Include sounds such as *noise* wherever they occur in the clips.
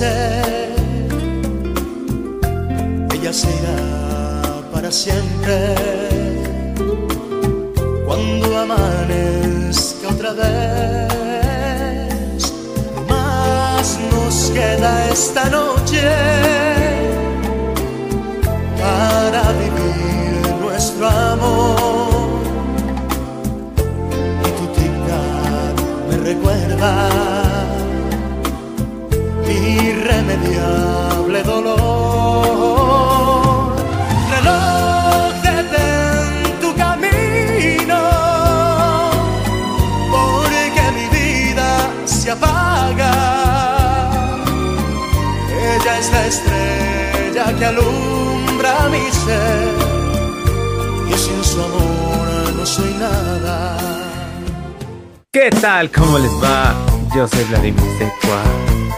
vencer. Ella será para siempre. Cuando amanezca otra vez, más nos queda esta noche para vivir nuestro amor. Y tu tic me recuerda irremediable dolor. Reloj detén tu camino, porque mi vida se apaga. Ella es la estrella que alumbra mi ser, y sin su amor no soy nada. ¿Qué tal? ¿Cómo les va? Yo soy Vladimir Secua.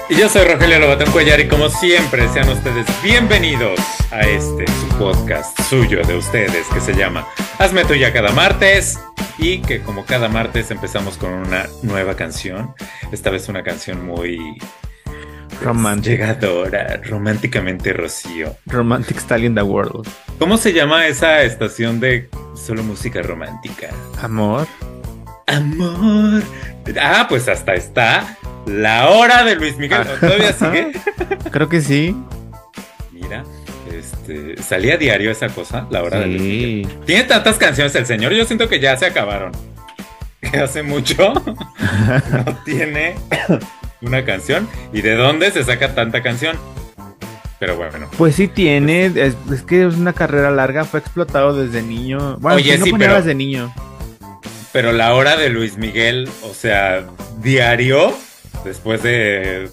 Y yo soy Rogelio Lobatón Cuellar y como siempre sean ustedes bienvenidos a este su podcast suyo de ustedes que se llama Hazme tuya cada martes y que como cada martes empezamos con una nueva canción. Esta vez una canción muy pues, Romantic. llegadora, románticamente Rocío. Romantic Stallion the World. ¿Cómo se llama esa estación de solo música romántica? Amor. Amor. Ah, pues hasta está la hora de Luis Miguel. ¿Todavía sigue? *laughs* Creo que sí. Mira, este, salía diario esa cosa, la hora de Luis Miguel. Tiene tantas canciones el señor, yo siento que ya se acabaron. Que *laughs* hace mucho *laughs* no tiene *coughs* una canción. ¿Y de dónde se saca tanta canción? Pero bueno. Pues sí tiene, es, es que es una carrera larga, fue explotado desde niño. Bueno, Oye, si no sí, pero- desde niño. Pero la hora de Luis Miguel, o sea, diario, después de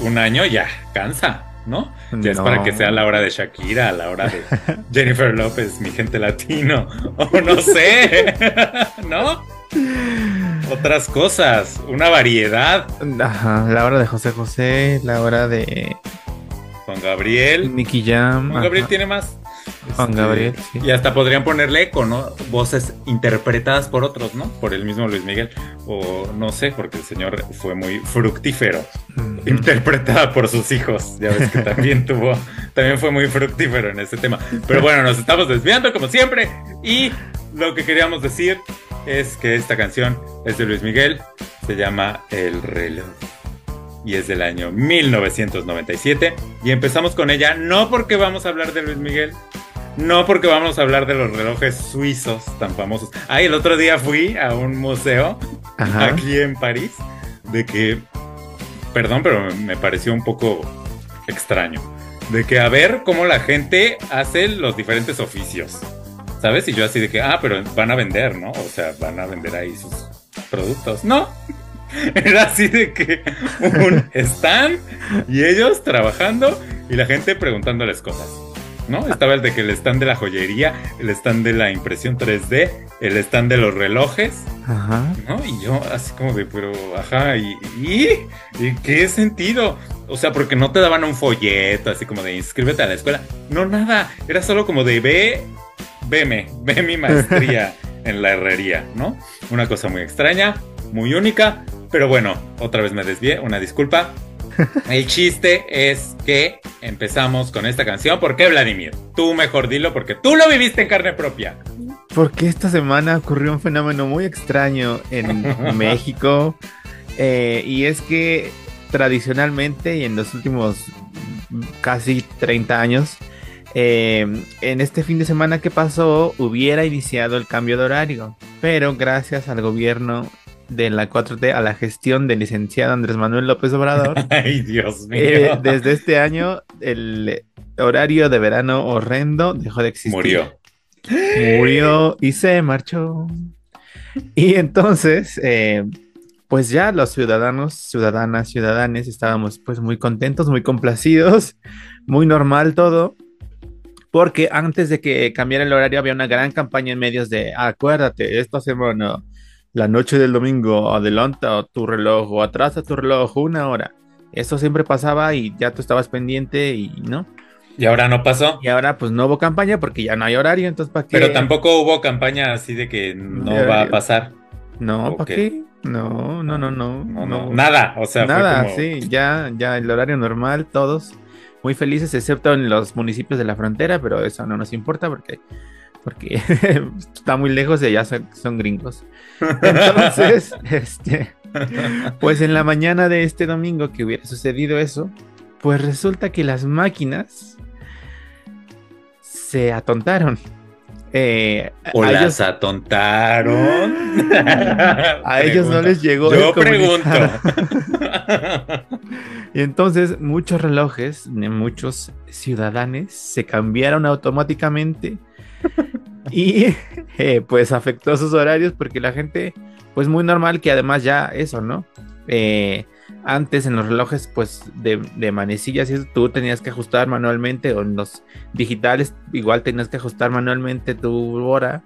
un año, ya cansa, ¿no? Ya es para que sea la hora de Shakira, la hora de Jennifer López, mi gente latino, *laughs* o no sé, *laughs* ¿no? Otras cosas, una variedad. Ajá, la hora de José José, la hora de Juan Gabriel. Nicky Jam. Juan Gabriel ajá. tiene más. Juan Este, Gabriel, sí. Y hasta podrían ponerle eco, ¿no? Voces interpretadas por otros, ¿no? Por el mismo Luis Miguel. O no sé, porque el señor fue muy fructífero. Mm. Interpretada por sus hijos. Ya ves que también *laughs* tuvo, también fue muy fructífero en este tema. Pero bueno, nos estamos desviando como siempre. Y lo que queríamos decir es que esta canción es de Luis Miguel. Se llama El reloj. Y es del año 1997. Y empezamos con ella no porque vamos a hablar de Luis Miguel. No porque vamos a hablar de los relojes suizos tan famosos. Ay, el otro día fui a un museo Ajá. aquí en París de que, perdón, pero me- me pareció un poco extraño. De que a ver cómo la gente hace los diferentes oficios. ¿Sabes? Y yo así de que, ah, pero van a vender, ¿no? O sea, van a vender ahí sus productos. No. *laughs* Era así de que un stand y ellos trabajando y la gente preguntándoles cosas. ¿No? Estaba el de que el stand de la joyería, el stand de la impresión 3D, el stand de los relojes, Ajá. ¿no? Y yo así como de, pero, ajá, ¿y, y, ¿y qué sentido? O sea, porque no te daban un folleto así como de inscríbete a la escuela. No, nada, era solo como de ve, veme, ve mi maestría *laughs* en la herrería, ¿no? Una cosa muy extraña, muy única, pero bueno, otra vez me desvié, una disculpa. El chiste es que empezamos con esta canción. ¿Por qué, Vladimir? Tú mejor dilo porque tú lo viviste en carne propia. Porque esta semana ocurrió un fenómeno muy extraño en *laughs* México. eh, y es que tradicionalmente y en los últimos casi 30 años, eh, en este fin de semana que pasó hubiera iniciado el cambio de horario. Pero gracias al gobierno de la 4T, a la gestión del licenciado Andrés Manuel López Obrador, *laughs* Ay, Dios mío. eh, desde este año el horario de verano horrendo dejó de existir Murió. murió y se marchó. Y entonces, eh, pues ya los ciudadanos, ciudadanas, ciudadanes estábamos pues muy contentos, muy complacidos, muy normal todo. Porque antes de que cambiara el horario había una gran campaña en medios de, acuérdate, esta semana, la noche del domingo, adelanta tu reloj o atrasa tu reloj una hora. Eso siempre pasaba y ya tú estabas pendiente y no. Y ahora no pasó. Y ahora pues no hubo campaña porque ya no hay horario, entonces ¿para qué? Pero tampoco hubo campaña así de que no va a pasar. No. ¿para qué? No, no, no, no. No, no, nada, o sea, Nada, como... sí, ya, ya el horario normal, todos muy felices, excepto en los municipios de la frontera, pero eso no nos importa porque, porque *laughs* está muy lejos y allá son, son gringos. Entonces, *laughs* este, pues en la mañana de este domingo que hubiera sucedido eso, pues resulta que las máquinas se atontaron. Eh, O a las ellos, atontaron. *laughs* a ellos no les llegó. Yo pregunto. Y entonces muchos relojes de muchos ciudadanos se cambiaron automáticamente y *laughs* eh, pues afectó sus horarios porque la gente, pues muy normal que además ya eso, ¿no? Eh, antes en los relojes pues de, de manecillas eso, tú tenías que ajustar manualmente o en los digitales igual tenías que ajustar manualmente tu hora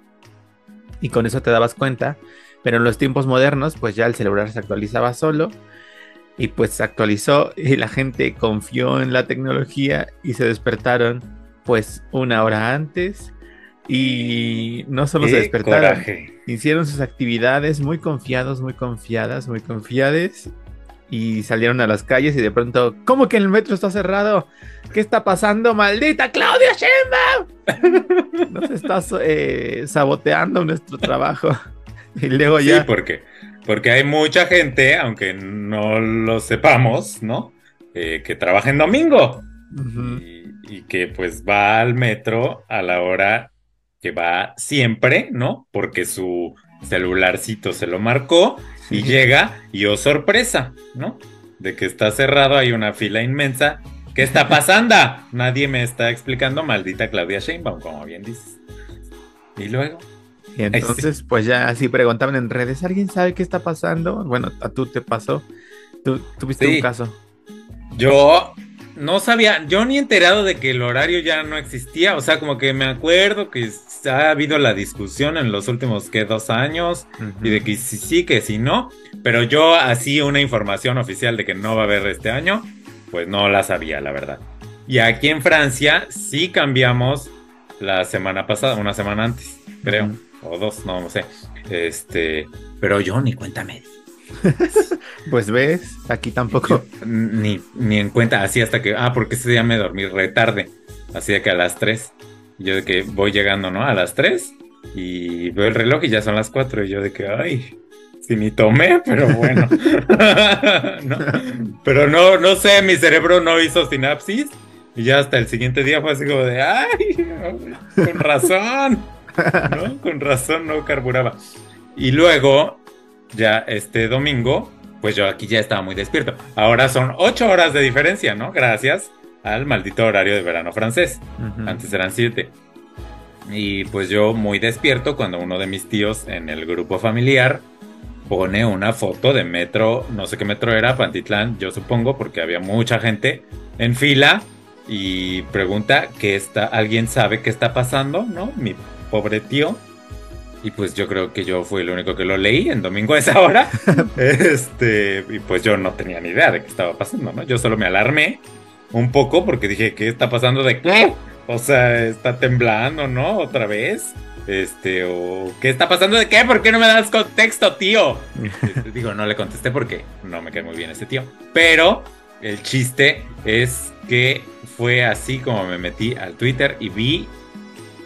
y con eso te dabas cuenta. Pero en los tiempos modernos pues ya el celular se actualizaba solo y pues se actualizó y la gente confió en la tecnología y se despertaron pues una hora antes y no solo se despertaron, coraje. hicieron sus actividades muy confiados, muy confiadas, muy confiades y salieron a las calles y de pronto, ¿cómo que el metro está cerrado? ¿Qué está pasando, maldita Claudia Sheinbaum? *laughs* Nos estás eh, saboteando nuestro trabajo. *laughs* Y luego Sí, ya porque, porque hay mucha gente, aunque no lo sepamos, ¿no? Eh, que trabaja en domingo y, y que pues va al metro a la hora que va siempre, ¿no? Porque su celularcito se lo marcó y Sí. llega y oh sorpresa, ¿no? De que está cerrado, hay una fila inmensa. ¿Qué está *laughs* pasando? Nadie me está explicando, maldita Claudia Sheinbaum, como bien dices. Y luego, Y entonces, pues ya así preguntaban en redes, ¿alguien sabe qué está pasando? Bueno, a tú te pasó. Tú tuviste Sí. un caso. Yo no sabía, yo ni enterado de que el horario ya no existía, o sea, como que me acuerdo que ha habido la discusión en los últimos, que Dos años, y de que sí, sí, que sí, no, pero yo así una información oficial de que no va a haber este año, pues no la sabía, la verdad. Y aquí en Francia sí cambiamos la semana pasada, una semana antes, creo, o dos, no, no sé. Este, pero yo ni cuenta me di. *laughs* Pues ves, aquí tampoco. Ni, ni en cuenta, así hasta que, ah, porque ese día me dormí re tarde, así de que a las 3. Yo de que voy llegando, ¿no? A las 3 y veo el reloj y ya son las 4 y yo de que, ay, si ni tomé, pero bueno. *laughs* No, pero no, no sé, mi cerebro no hizo sinapsis y ya hasta el siguiente día fue así como de, ay, con razón, ¿no? Con razón no carburaba. Y luego, ya este domingo, pues yo aquí ya estaba muy despierto. Ahora son ocho horas de diferencia, ¿no? Gracias al maldito horario de verano francés. Antes eran siete. Y pues yo muy despierto cuando uno de mis tíos en el grupo familiar pone una foto de metro, no sé qué metro era, Pantitlán, yo supongo, porque había mucha gente en fila y pregunta que está, alguien sabe qué está pasando, ¿no? Mi pobre tío. Y pues yo creo que yo fui el único que lo leí en domingo a esa hora. *laughs* este, y pues yo no tenía ni idea de qué estaba pasando, ¿no? Yo solo me alarmé un poco porque dije, ¿qué está pasando de qué? O sea, está temblando, ¿no? Otra vez. Este, o ¿qué está pasando de qué? ¿Por qué no me das contexto, tío? Este, digo, no le contesté porque no me cae muy bien ese tío. Pero el chiste es que fue así como me metí al Twitter y vi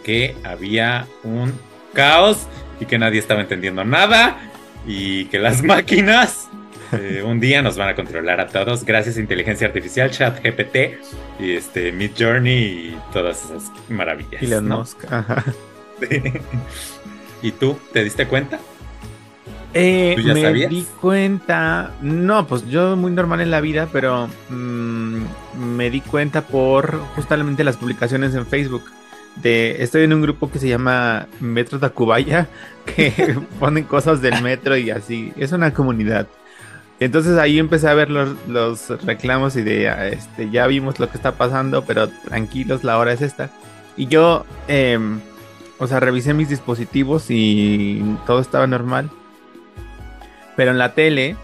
que había un caos y que nadie estaba entendiendo nada y que las *laughs* máquinas eh, un día nos van a controlar a todos gracias a inteligencia artificial, chat GPT y este Mid Journey y todas esas maravillas. Ajá. *laughs* ¿Y tú te diste cuenta? Eh, ¿Tú ya me sabías? di cuenta, no, pues yo muy normal en la vida, pero mm, me di cuenta por justamente las publicaciones en Facebook. De, estoy en un grupo que se llama Metro Tacubaya, *laughs* que *laughs* ponen cosas del metro y así. Es una comunidad. Entonces ahí empecé a ver los, los reclamos y de, ah, este, ya vimos lo que está pasando, pero tranquilos, la hora es esta. Y yo, em, o sea, revisé mis dispositivos y todo estaba normal. Pero en la tele,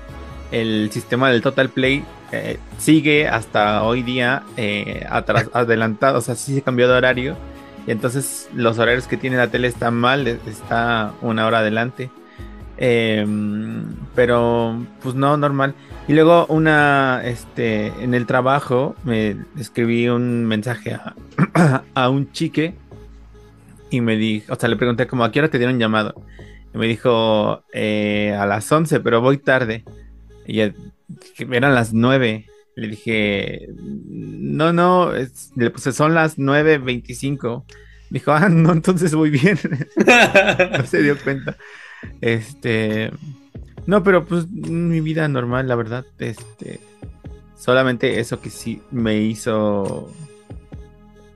el sistema del Total Play eh, sigue hasta hoy día eh, atras- *laughs* adelantado, o sea, sí se cambió de horario. Y entonces los horarios que tiene la tele están mal, es- está una hora adelante. Em, pero, pues no, normal. Y luego una, este, en el trabajo me escribí un mensaje a, *clears throat* a un chique y me dijo, o sea, le pregunté como, ¿a qué hora te dieron llamado? Y me dijo, eh, a las 11, pero voy tarde. Y eran las 9. Le dije, no, no, puse, son las 9.25. Dijo, ah, no, entonces voy bien. *laughs* no se dio cuenta. Este, no, pero pues mi vida normal, la verdad, este, solamente eso que sí me hizo,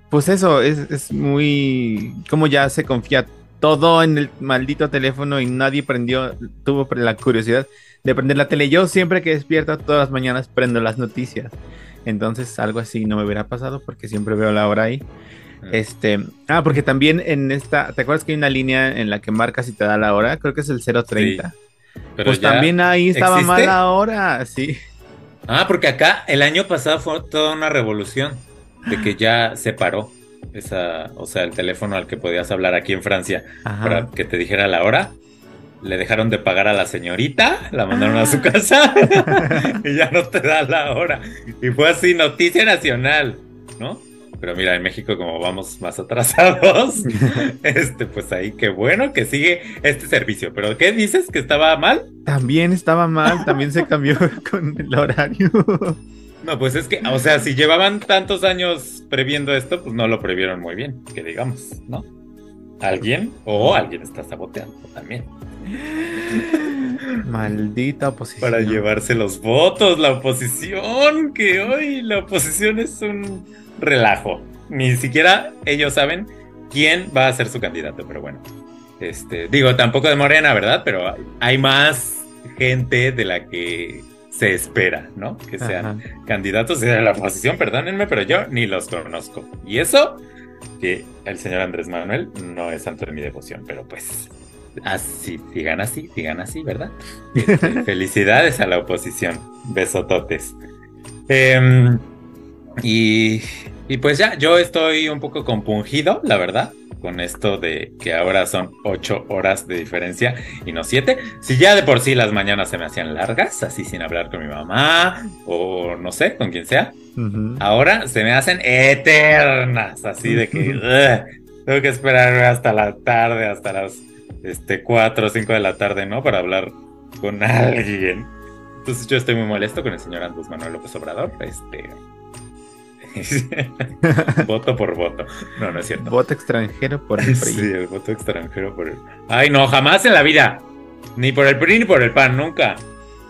pues eso, es, es muy, como ya se confía todo en el maldito teléfono y nadie prendió, tuvo la curiosidad de prender la tele. Yo siempre que despierto todas las mañanas prendo las noticias. Entonces algo así no me hubiera pasado porque siempre veo la hora ahí. Ah. Este, ah, porque también en esta, ¿te acuerdas que hay una línea en la que marcas y te da la hora? Creo que es el 030. pues también ahí estaba mal la hora, sí. Ah, porque acá el año pasado fue toda una revolución de que ya se paró esa, o sea, el teléfono al que podías hablar aquí en Francia para que te dijera la hora. Le dejaron de pagar a la señorita, la mandaron a su casa *laughs* y ya no te da la hora. Y fue así, noticia nacional, ¿no? Pero mira, en México como vamos más atrasados, *laughs* este, pues ahí qué bueno que sigue este servicio. Pero ¿qué dices? ¿Que estaba mal? También estaba mal, también se cambió *laughs* con el horario. No, pues es que, o sea, si llevaban tantos años previendo esto, pues no lo previeron muy bien, que digamos, ¿no? ¿Alguien? O alguien está saboteando también. *laughs* Maldita oposición. Para llevarse los votos, la oposición, que hoy la oposición es un relajo. Ni siquiera ellos saben quién va a ser su candidato, pero bueno. Este, digo, tampoco de Morena, ¿verdad? Pero hay más gente de la que se espera, ¿no? Que sean candidatos de la oposición, perdónenme, pero yo ni los conozco. Y eso, que el señor Andrés Manuel no es santo de mi devoción, pero pues así, digan así, digan así, ¿verdad? Este, *laughs* felicidades a la oposición, besototes. Em, y, y pues ya, yo estoy un poco compungido, la verdad con esto de que ahora son ocho horas de diferencia y no siete. Si ya de por sí las mañanas se me hacían largas, así sin hablar con mi mamá o no sé, con quien sea, ahora se me hacen eternas, así de que tengo que esperar hasta la tarde, hasta las este, 4 o 5 de la tarde, ¿no? Para hablar con alguien. Entonces yo estoy muy molesto con el señor Andrés Manuel López Obrador. Este, *laughs* voto por voto. No, no es cierto. Voto extranjero por el *laughs* PRI. Sí, el voto extranjero por el. Ay, no, jamás en la vida. Ni por el PRI ni por el PAN, nunca.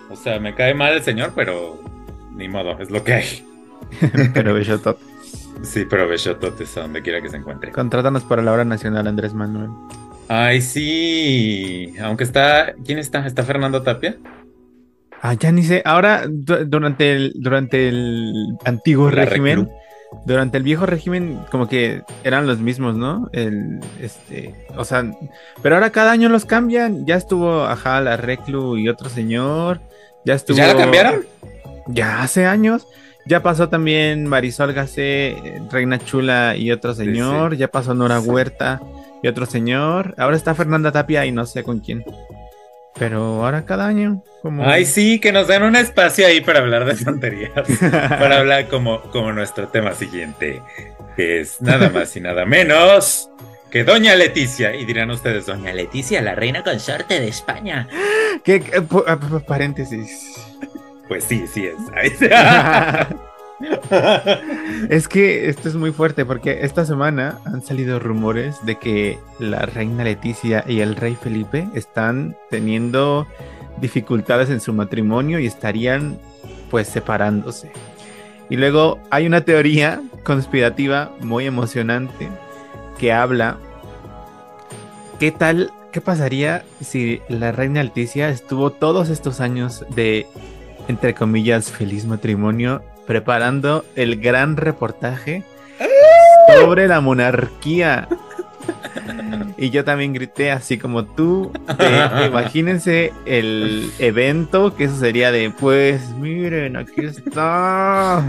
O sea, me cae mal el señor, pero ni modo, es lo que hay. *laughs* pero Bellotot. Sí, pero Bellotot es a donde quiera que se encuentre. Contrátanos para la hora nacional, Andrés Manuel. Ay, sí. Aunque está. ¿Quién está? ¿Está Fernando Tapia? Ah, ya ni sé. Ahora, durante el, durante el antiguo régimen, durante el viejo régimen, como que eran los mismos, ¿no? El, este, o sea, pero ahora cada año los cambian. Ya estuvo, ajá, la Reclu y otro señor. Ya estuvo. ¿Ya la cambiaron? Ya hace años. Ya pasó también Marisol Gacé, Reina Chula y otro señor. Ya pasó Nora Huerta y otro señor. Ahora está Fernanda Tapia y no sé con quién. Pero ahora cada año, como. Ay, sí, que nos den un espacio ahí para hablar de tonterías. *laughs* para hablar como, como nuestro tema siguiente, que es nada más y nada menos que Doña Leticia. Y dirán ustedes, Doña Leticia, la reina consorte de España. ¿Qué? Ah, paréntesis. Pues sí, sí es. *laughs* *laughs* *laughs* es que esto es muy fuerte porque esta semana han salido rumores de que la reina Leticia y el rey Felipe están teniendo dificultades en su matrimonio y estarían pues separándose. Y luego hay una teoría conspirativa muy emocionante que habla qué tal, qué pasaría si la reina Leticia estuvo todos estos años de entre comillas feliz matrimonio preparando el gran reportaje sobre la monarquía. Y yo también grité así como tú. *laughs* imagínense el evento que eso sería de pues miren, aquí está.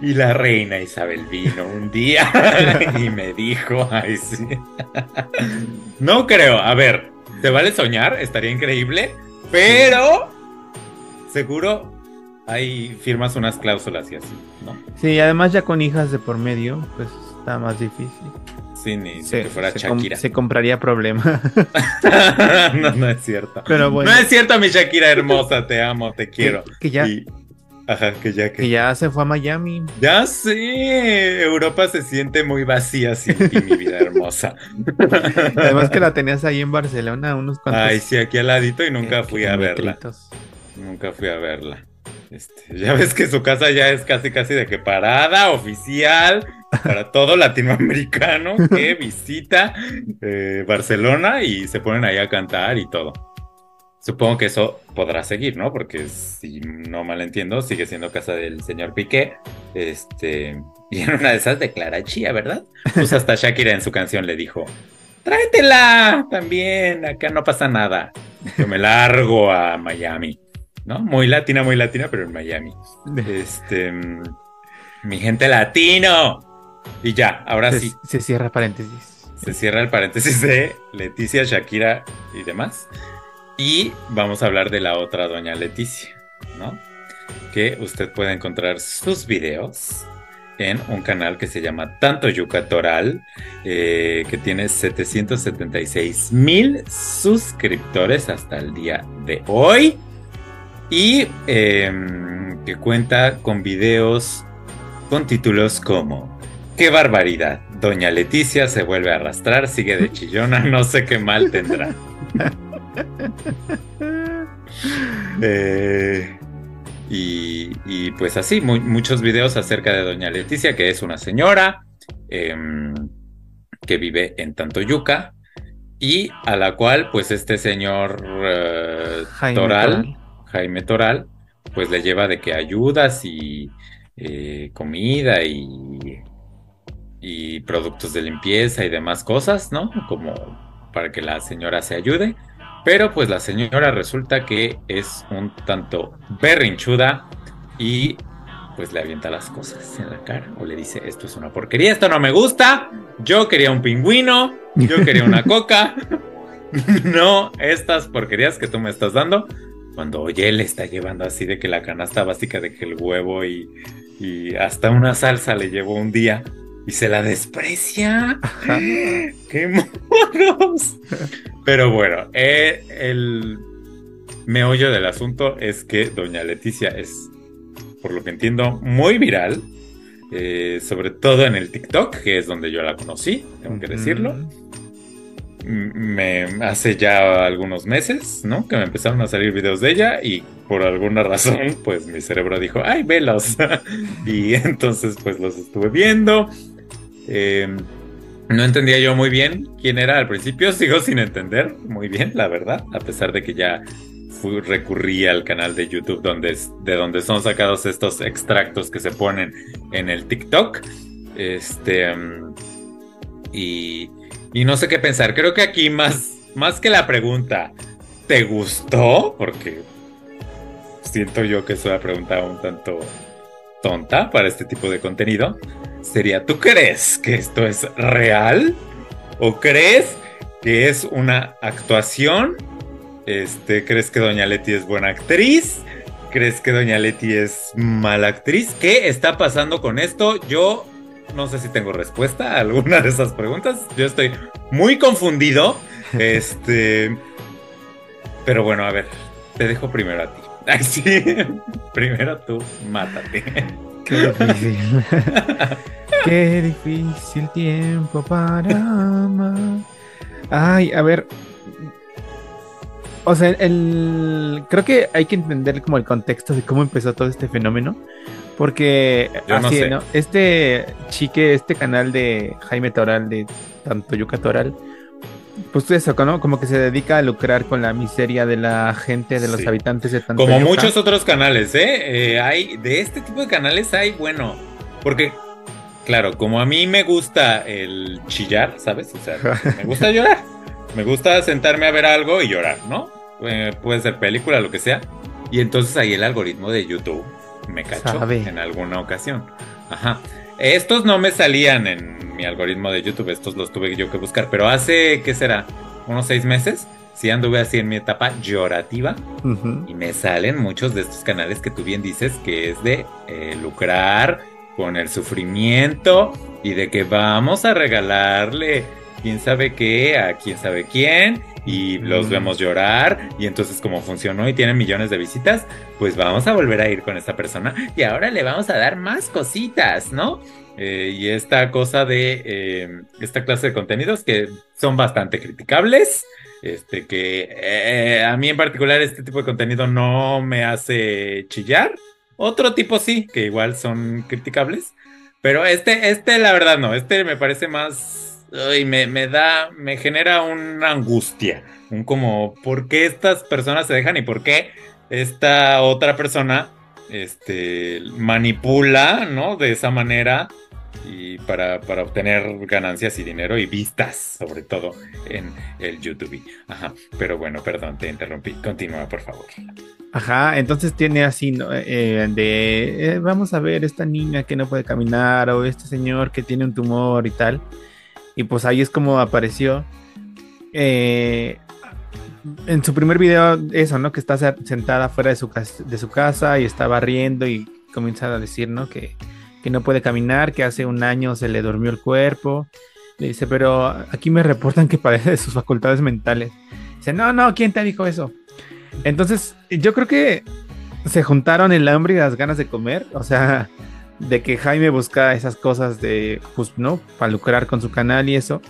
Y la reina Isabel vino un día *laughs* y me dijo, ay sí. No creo, a ver, te vale soñar, estaría increíble, pero seguro hay firmas unas cláusulas y así, ¿no? Sí, además ya con hijas de por medio, pues está más difícil. Sí, ni se, que fuera se Shakira. se compraría problema. *laughs* no, no es cierto. Pero bueno. No es cierto, mi Shakira hermosa, te amo, te quiero. Que, que ya, Y- Ajá, que ya que... que ya se fue a Miami. Ya sé, Europa se siente muy vacía sin ti, mi vida hermosa. *laughs* Además que la tenías ahí en Barcelona, unos cuantos. Ay, sí, aquí al ladito y nunca eh, fui a verla. Nunca fui a verla. Este, *laughs* ya ves que su casa ya es casi casi de que parada oficial para todo latinoamericano que *laughs* visita eh, Barcelona y se ponen ahí a cantar y todo. Supongo que eso podrá seguir, ¿no? Porque si no mal entiendo, sigue siendo casa del señor Piqué. Este, y en una de esas declara chía, ¿verdad? Pues hasta Shakira en su canción le dijo: Tráetela también, acá no pasa nada. Yo me largo a Miami, ¿no? Muy latina, muy latina, pero en Miami. *laughs* Este, mi gente latino. Y ya, ahora se, sí, se cierra paréntesis. se cierra el paréntesis de Leticia, Shakira y demás. Y vamos a hablar de la otra doña Leticia, ¿no? Que usted puede encontrar sus videos en un canal que se llama Tanto Yucatoral, eh, que tiene 776 mil suscriptores hasta el día de hoy. Y em, que cuenta con videos con títulos como ¡Qué barbaridad! Doña Leticia se vuelve a arrastrar, sigue de chillona, no sé qué mal tendrá. *laughs* Eh, y, y, pues así, mu muchos videos acerca de Doña Leticia, que es una señora eh, que vive en Tantoyuca y a la cual pues este señor eh, Toral. Jaime Toral, pues le lleva de que ayudas y eh, comida y, y productos de limpieza y demás cosas, ¿no? Como para que la señora se ayude. Pero pues la señora resulta que es un tanto berrinchuda y pues le avienta las cosas en la cara o le dice esto es una porquería, esto no me gusta, yo quería un pingüino, yo quería una *laughs* coca, no estas porquerías que tú me estás dando. Cuando oye le está llevando así de que la canasta básica de que el huevo y, y hasta una salsa le llevó un día y se la desprecia. Ajá. *gasps* ¡Qué monos! Pero bueno, eh, el meollo del asunto es que Doña Leticia es, por lo que entiendo, muy viral. eh, sobre todo en el TikTok, que es donde yo la conocí, tengo que decirlo. Me hace ya algunos meses, ¿no? Que me empezaron a salir videos de ella y por alguna razón, pues mi cerebro dijo, ¡ay, velos! *laughs* y entonces, pues los estuve viendo. Eh, no entendía yo muy bien quién era al principio, *laughs* sigo sin entender muy bien, la verdad, a pesar de que ya fui, recurrí al canal de YouTube donde de donde son sacados estos extractos que se ponen en el TikTok. Este um, y, y no sé qué pensar. Creo que aquí más, más que la pregunta, ¿te gustó? Porque siento yo que es una pregunta un tanto tonta para este tipo de contenido sería, ¿tú crees que esto es real? ¿O crees que es una actuación? Este, ¿Crees que Doña Leti es buena actriz? ¿Crees que Doña Leti es mala actriz? ¿Qué está pasando con esto? Yo no sé si tengo respuesta a alguna de esas preguntas. Yo estoy muy confundido. *laughs* Este. Pero bueno, a ver, te dejo primero a ti. *laughs* Ay, sí. Primero tú, mátate. Qué difícil. *laughs* Qué difícil tiempo para amar. Ay, a ver. O sea, el creo que hay que entender como el contexto de cómo empezó todo este fenómeno. Porque Yo no así, sé. ¿no? Este chique, este canal de Jaime Toral, de tanto Yuca Toral, pues eso, ¿no? Como que se dedica a lucrar con la miseria de la gente, de los Sí. habitantes de tanto Como muchos otros canales, ¿eh? Eh, Hay, de este tipo de canales hay, bueno, porque, claro, como a mí me gusta el chillar, ¿sabes? O sea, me gusta *laughs* llorar. Me gusta sentarme a ver algo y llorar, ¿no? Eh, puede ser película, lo que sea. Y entonces ahí el algoritmo de YouTube me cachó Sabe. en alguna ocasión. Ajá. Estos no me salían en mi algoritmo de YouTube, estos los tuve yo que buscar, pero hace, ¿qué será? Unos seis meses sí anduve así en mi etapa llorativa y me salen muchos de estos canales que tú bien dices que es de eh, lucrar con el sufrimiento y de que vamos a regalarle quién sabe qué a quién sabe quién y los Mm. vemos llorar y entonces como funcionó y tienen millones de visitas, pues vamos a volver a ir con esta persona y ahora le vamos a dar más cositas, ¿no? Eh, y esta cosa de eh, esta clase de contenidos que son bastante criticables, este que eh, a mí en particular este tipo de contenido no me hace chillar, otro tipo sí, que igual son criticables, pero este, este la verdad no, este me parece más, ay, me, me da, me genera una angustia, un como, ¿por qué estas personas se dejan y por qué esta otra persona este, manipula, ¿no? De esa manera y para, para obtener ganancias y dinero y vistas, sobre todo en el YouTube. Ajá, pero bueno, perdón, te interrumpí. Continúa, por favor. Ajá, entonces tiene así, ¿no? Eh, de, eh, vamos a ver esta niña que no puede caminar o este señor que tiene un tumor y tal. Y pues ahí es como apareció. eh, en su primer video, eso, ¿no? Que está se- sentada fuera de su, cas- de su casa y está barriendo y comienza a decir, ¿no? Que, que no puede caminar, que hace un año se le durmió el cuerpo. Le dice, pero aquí me reportan que padece de sus facultades mentales. Dice, no, no, ¿quién te dijo eso? Entonces, yo creo que se juntaron el hambre y las ganas de comer. O sea, de que Jaime busca esas cosas de, pues, ¿no? Para lucrar con su canal y eso.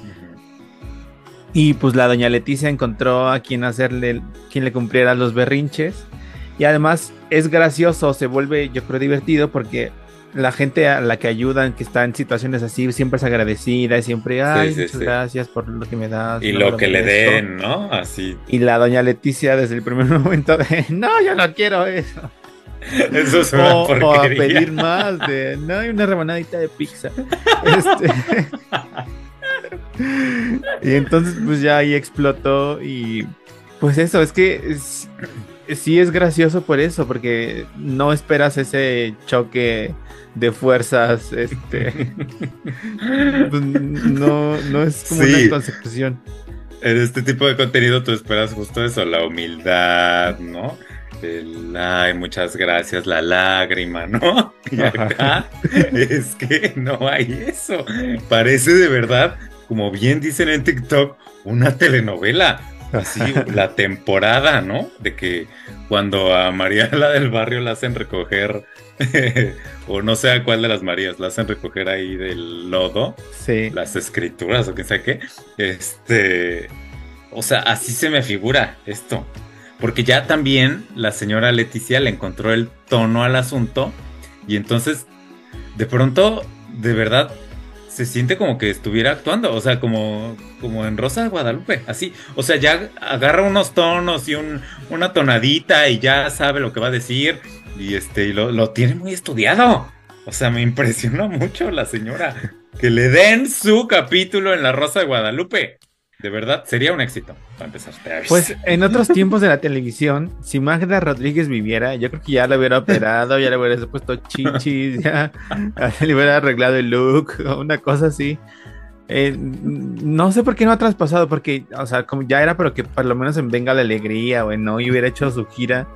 Y pues la doña Leticia encontró a quien hacerle, quien le cumpliera los berrinches. Y además es gracioso, se vuelve, yo creo, divertido porque la gente a la que ayudan, que está en situaciones así, siempre es agradecida y siempre, ay, sí, muchas sí. gracias por lo que me das. Y no lo me que le merezco". den, ¿no? Así. Y la doña Leticia desde el primer *laughs* momento de, no, yo no quiero eso. *laughs* Eso es una O, o a pedir más de, no hay una rebanadita de pizza. *laughs* Este... y entonces pues ya ahí explotó y pues eso, es que es- sí es gracioso por eso, porque no esperas ese choque de fuerzas, este... *laughs* pues, no, no es como Sí. una consecución. En este tipo de contenido tú esperas justo eso, la humildad, ¿no? Ay, muchas gracias, la lágrima, ¿no? *laughs* Y acá es que no hay eso. Parece de verdad, como bien dicen en TikTok, una telenovela. Así, *laughs* la temporada, ¿no? De que cuando a María la del barrio la hacen recoger, *laughs* o no sé a cuál de las Marías, la hacen recoger ahí del lodo Sí. las escrituras o quién sabe qué. Este, o sea, así se me figura esto. Porque ya también la señora Leticia le encontró el tono al asunto y entonces de pronto, de verdad, se siente como que estuviera actuando, o sea, como, como en Rosa de Guadalupe, así. O sea, ya agarra unos tonos y un, una tonadita y ya sabe lo que va a decir y este, y lo, lo tiene muy estudiado. O sea, me impresiona mucho la señora. Que le den su capítulo en La Rosa de Guadalupe. De verdad, sería un éxito. Para empezar, te aviso. Pues en otros tiempos de la televisión, si Magda Rodríguez viviera, yo creo que ya le hubiera operado, ya le hubiera puesto chichis, ya le hubiera arreglado el look, una cosa así. Eh, no sé por qué no ha traspasado, porque, o sea, como ya era, pero que por lo menos en Venga la Alegría o y hubiera hecho su gira.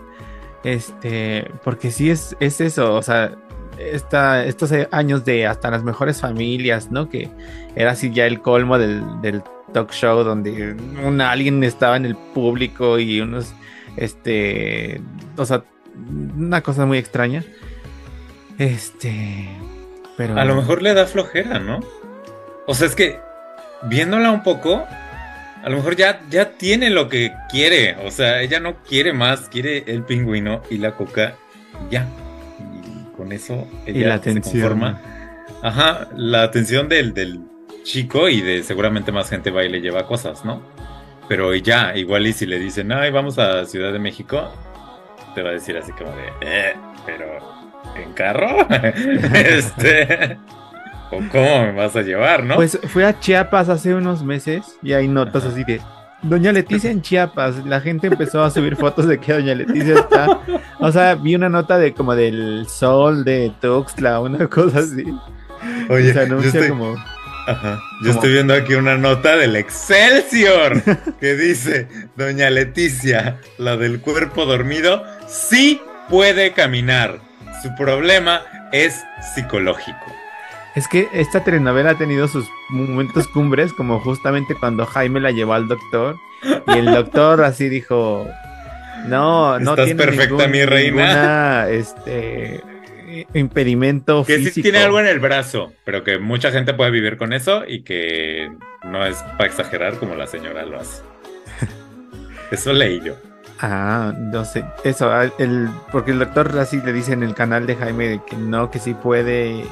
Este, porque sí es, es eso, o sea, esta, estos años de hasta las mejores familias, ¿no? Que era así ya el colmo del talk show donde un, alguien estaba en el público y unos, este, o sea, una cosa muy extraña. Este, pero... A lo mejor le da flojera, ¿no? O sea, es que viéndola un poco, a lo mejor ya, ya tiene lo que quiere. O sea, ella no quiere más, quiere el pingüino y la coca, y ya. Y con eso ella Y la se conforma. Ajá, la atención del, del chico y de seguramente más gente va y le lleva cosas, ¿no? Pero ya, igual y si le dicen, ay, vamos a Ciudad de México, te va a decir así como de, eh, pero ¿en carro? *laughs* este, ¿o cómo me vas a llevar, no? Pues fue a Chiapas hace unos meses y hay notas así de Doña Leticia en Chiapas. La gente empezó a subir fotos de que Doña Leticia está. O sea, vi una nota de como del sol de Tuxtla, una cosa así. Oye, se anuncia estoy, como. Ajá. Yo estoy viendo aquí una nota del Excelsior *laughs* que dice, doña Leticia, la del cuerpo dormido, sí puede caminar. Su problema es psicológico. Es que esta telenovela ha tenido sus momentos cumbres, como justamente cuando Jaime la llevó al doctor y el doctor así dijo, no, no Estás tiene perfecta, ningún- mi reina. ninguna, este impedimento Que físico. sí tiene algo en el brazo, pero que mucha gente puede vivir con eso y que no es para exagerar como la señora lo hace. *laughs* Eso leí yo. Ah, no sé, eso, ah, el, porque el doctor así le dice en el canal de Jaime que no, que sí puede.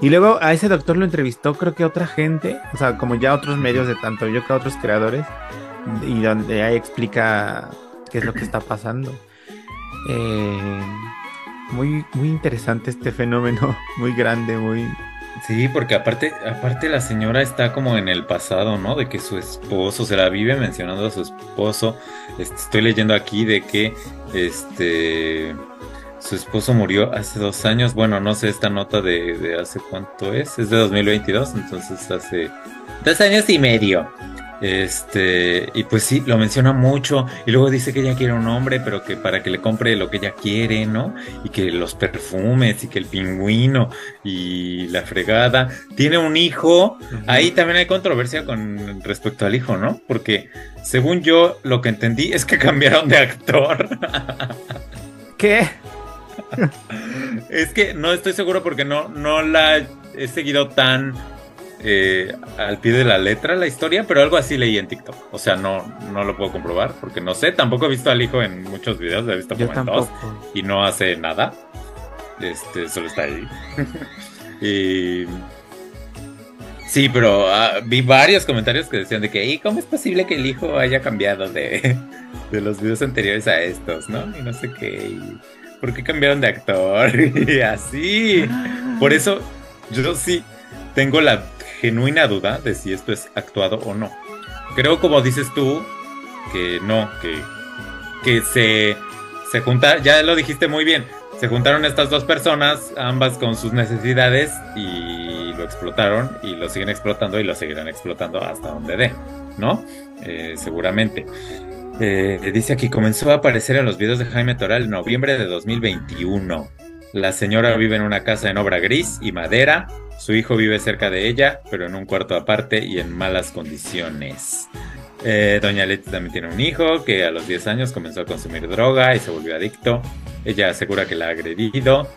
Y luego a ese doctor lo entrevistó creo que otra gente, o sea, como ya otros medios de tanto yo que otros creadores, y donde ahí explica qué es lo que está pasando. *laughs* Eh, muy, muy interesante este fenómeno, *laughs* muy grande, muy... Sí, porque aparte, aparte la señora está como en el pasado, ¿no? De que su esposo se la vive mencionando a su esposo. Este, estoy leyendo aquí de que este su esposo murió hace dos años. Bueno, no sé esta nota de, de hace cuánto es. Es de 2022, entonces hace dos años y medio. Este, y pues sí, lo menciona mucho. Y luego dice que ella quiere un hombre, pero que para que le compre lo que ella quiere, ¿no? Y que los perfumes y que el pingüino y la fregada. Tiene un hijo. Ahí también hay controversia con respecto al hijo, ¿no? Porque según yo lo que entendí es que *laughs* cambiaron de actor. *laughs* ¿Qué? *laughs* es que no estoy seguro porque no, no la he seguido tan eh, al pie de la letra la historia, pero algo así leí en TikTok. O sea, no, no lo puedo comprobar porque no sé. Tampoco he visto al hijo en muchos videos, lo he visto como en dos y no hace nada. Este, solo está ahí. *laughs* y. Sí, pero ah, vi varios comentarios que decían de que, ¿y cómo es posible que el hijo haya cambiado de, *laughs* de los videos anteriores a estos, no? Y no sé qué. y ¿Por qué cambiaron de actor? *laughs* y así. Por eso, yo sí tengo la genuina duda de si esto es actuado o no. Creo, como dices tú, que no, que, que se, se juntaron, ya lo dijiste muy bien, se juntaron estas dos personas, ambas con sus necesidades, y lo explotaron, y lo siguen explotando, y lo seguirán explotando hasta donde dé, ¿no? Eh, seguramente. Eh, dice aquí, comenzó a aparecer en los videos de Jaime Toral en noviembre de 2021. La señora vive en una casa en obra gris y madera. Su hijo vive cerca de ella, pero en un cuarto aparte y en malas condiciones. Eh, Doña Leti también tiene un hijo que a los 10 años comenzó a consumir droga y se volvió adicto. Ella asegura que la ha agredido.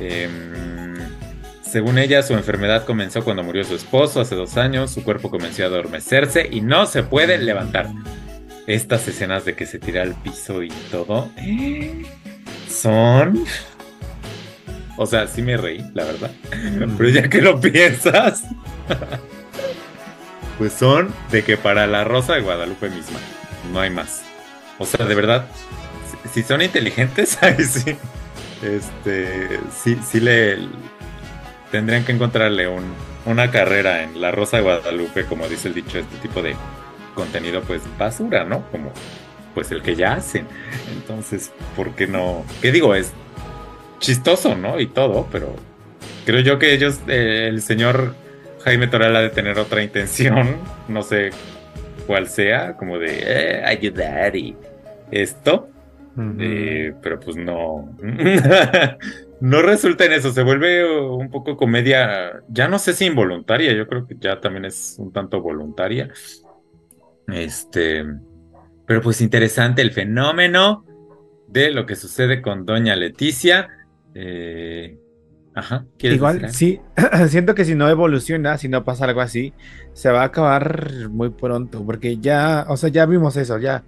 Em, según ella, su enfermedad comenzó cuando murió su esposo hace dos años. Su cuerpo comenzó a adormecerse y no se puede levantar. Estas escenas de que se tira al piso y todo eh, son. O sea, sí me reí, la verdad. Pero ya que lo piensas, pues son de que para la Rosa de Guadalupe misma, no hay más. O sea, de verdad, si, son inteligentes, *laughs* ahí sí. Este, sí, sí le tendrían que encontrarle un, una carrera en la Rosa de Guadalupe, como dice el dicho, este tipo de contenido, pues basura, ¿no? Como pues el que ya hacen. Entonces, ¿por qué no? ¿Qué digo? Es chistoso, ¿no? Y todo, pero creo yo que ellos, eh, el señor Jaime Toral ha de tener otra intención, *laughs* no sé cuál sea, como de eh, ayudar y esto, eh, pero pues no, *laughs* no resulta en eso, se vuelve un poco comedia, ya no sé si involuntaria, yo creo que ya también es un tanto voluntaria, este, pero pues interesante el fenómeno de lo que sucede con Doña Leticia. Eh, ajá, ¿quieres Igual, sí, *clears throat* siento que si no evoluciona, si no pasa algo así, se va a acabar muy pronto, porque ya, o sea, ya vimos eso, ya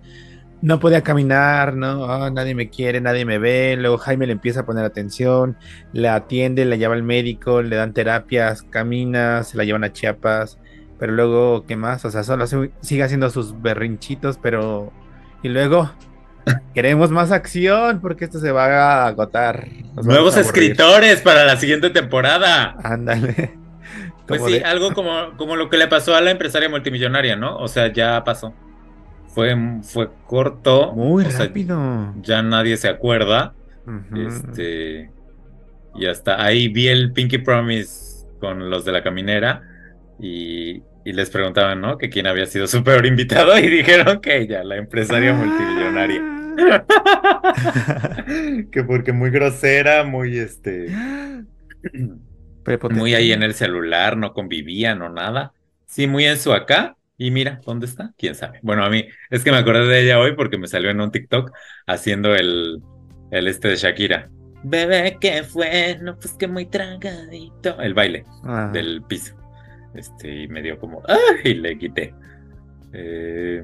no podía caminar, ¿no? Ah, nadie me quiere, nadie me ve, luego Jaime le empieza a poner atención, la atiende, la lleva al médico, le dan terapias, camina, se la llevan a Chiapas, pero luego, ¿qué más? O sea, solo sigue haciendo sus berrinchitos, pero... Y luego... Queremos más acción porque esto se va a agotar. Nos Nuevos a escritores para la siguiente temporada. Ándale. Pues sí, de- algo *laughs* como, como lo que le pasó a la empresaria multimillonaria, ¿no? O sea, ya pasó. Fue, fue corto. Muy sea, rápido. ya nadie se acuerda. Este. Y hasta ahí vi el Pinky Promise con los de la caminera. y, y les preguntaban, ¿no? Que quién había sido su peor invitado y dijeron que ella, la empresaria multimillonaria. *laughs* que porque muy grosera, muy este. *gasps* Muy ahí en el celular, no convivían o nada. Sí, muy en su acá. Y mira, ¿dónde está? ¿Quién sabe? Bueno, a mí es que me acordé de ella hoy porque me salió en un TikTok haciendo el, el este de Shakira. Bebé, ¿qué fue? No, pues que muy tragadito. El baile del piso. Este, y me dio como, ¡ay! Y le quité. Eh,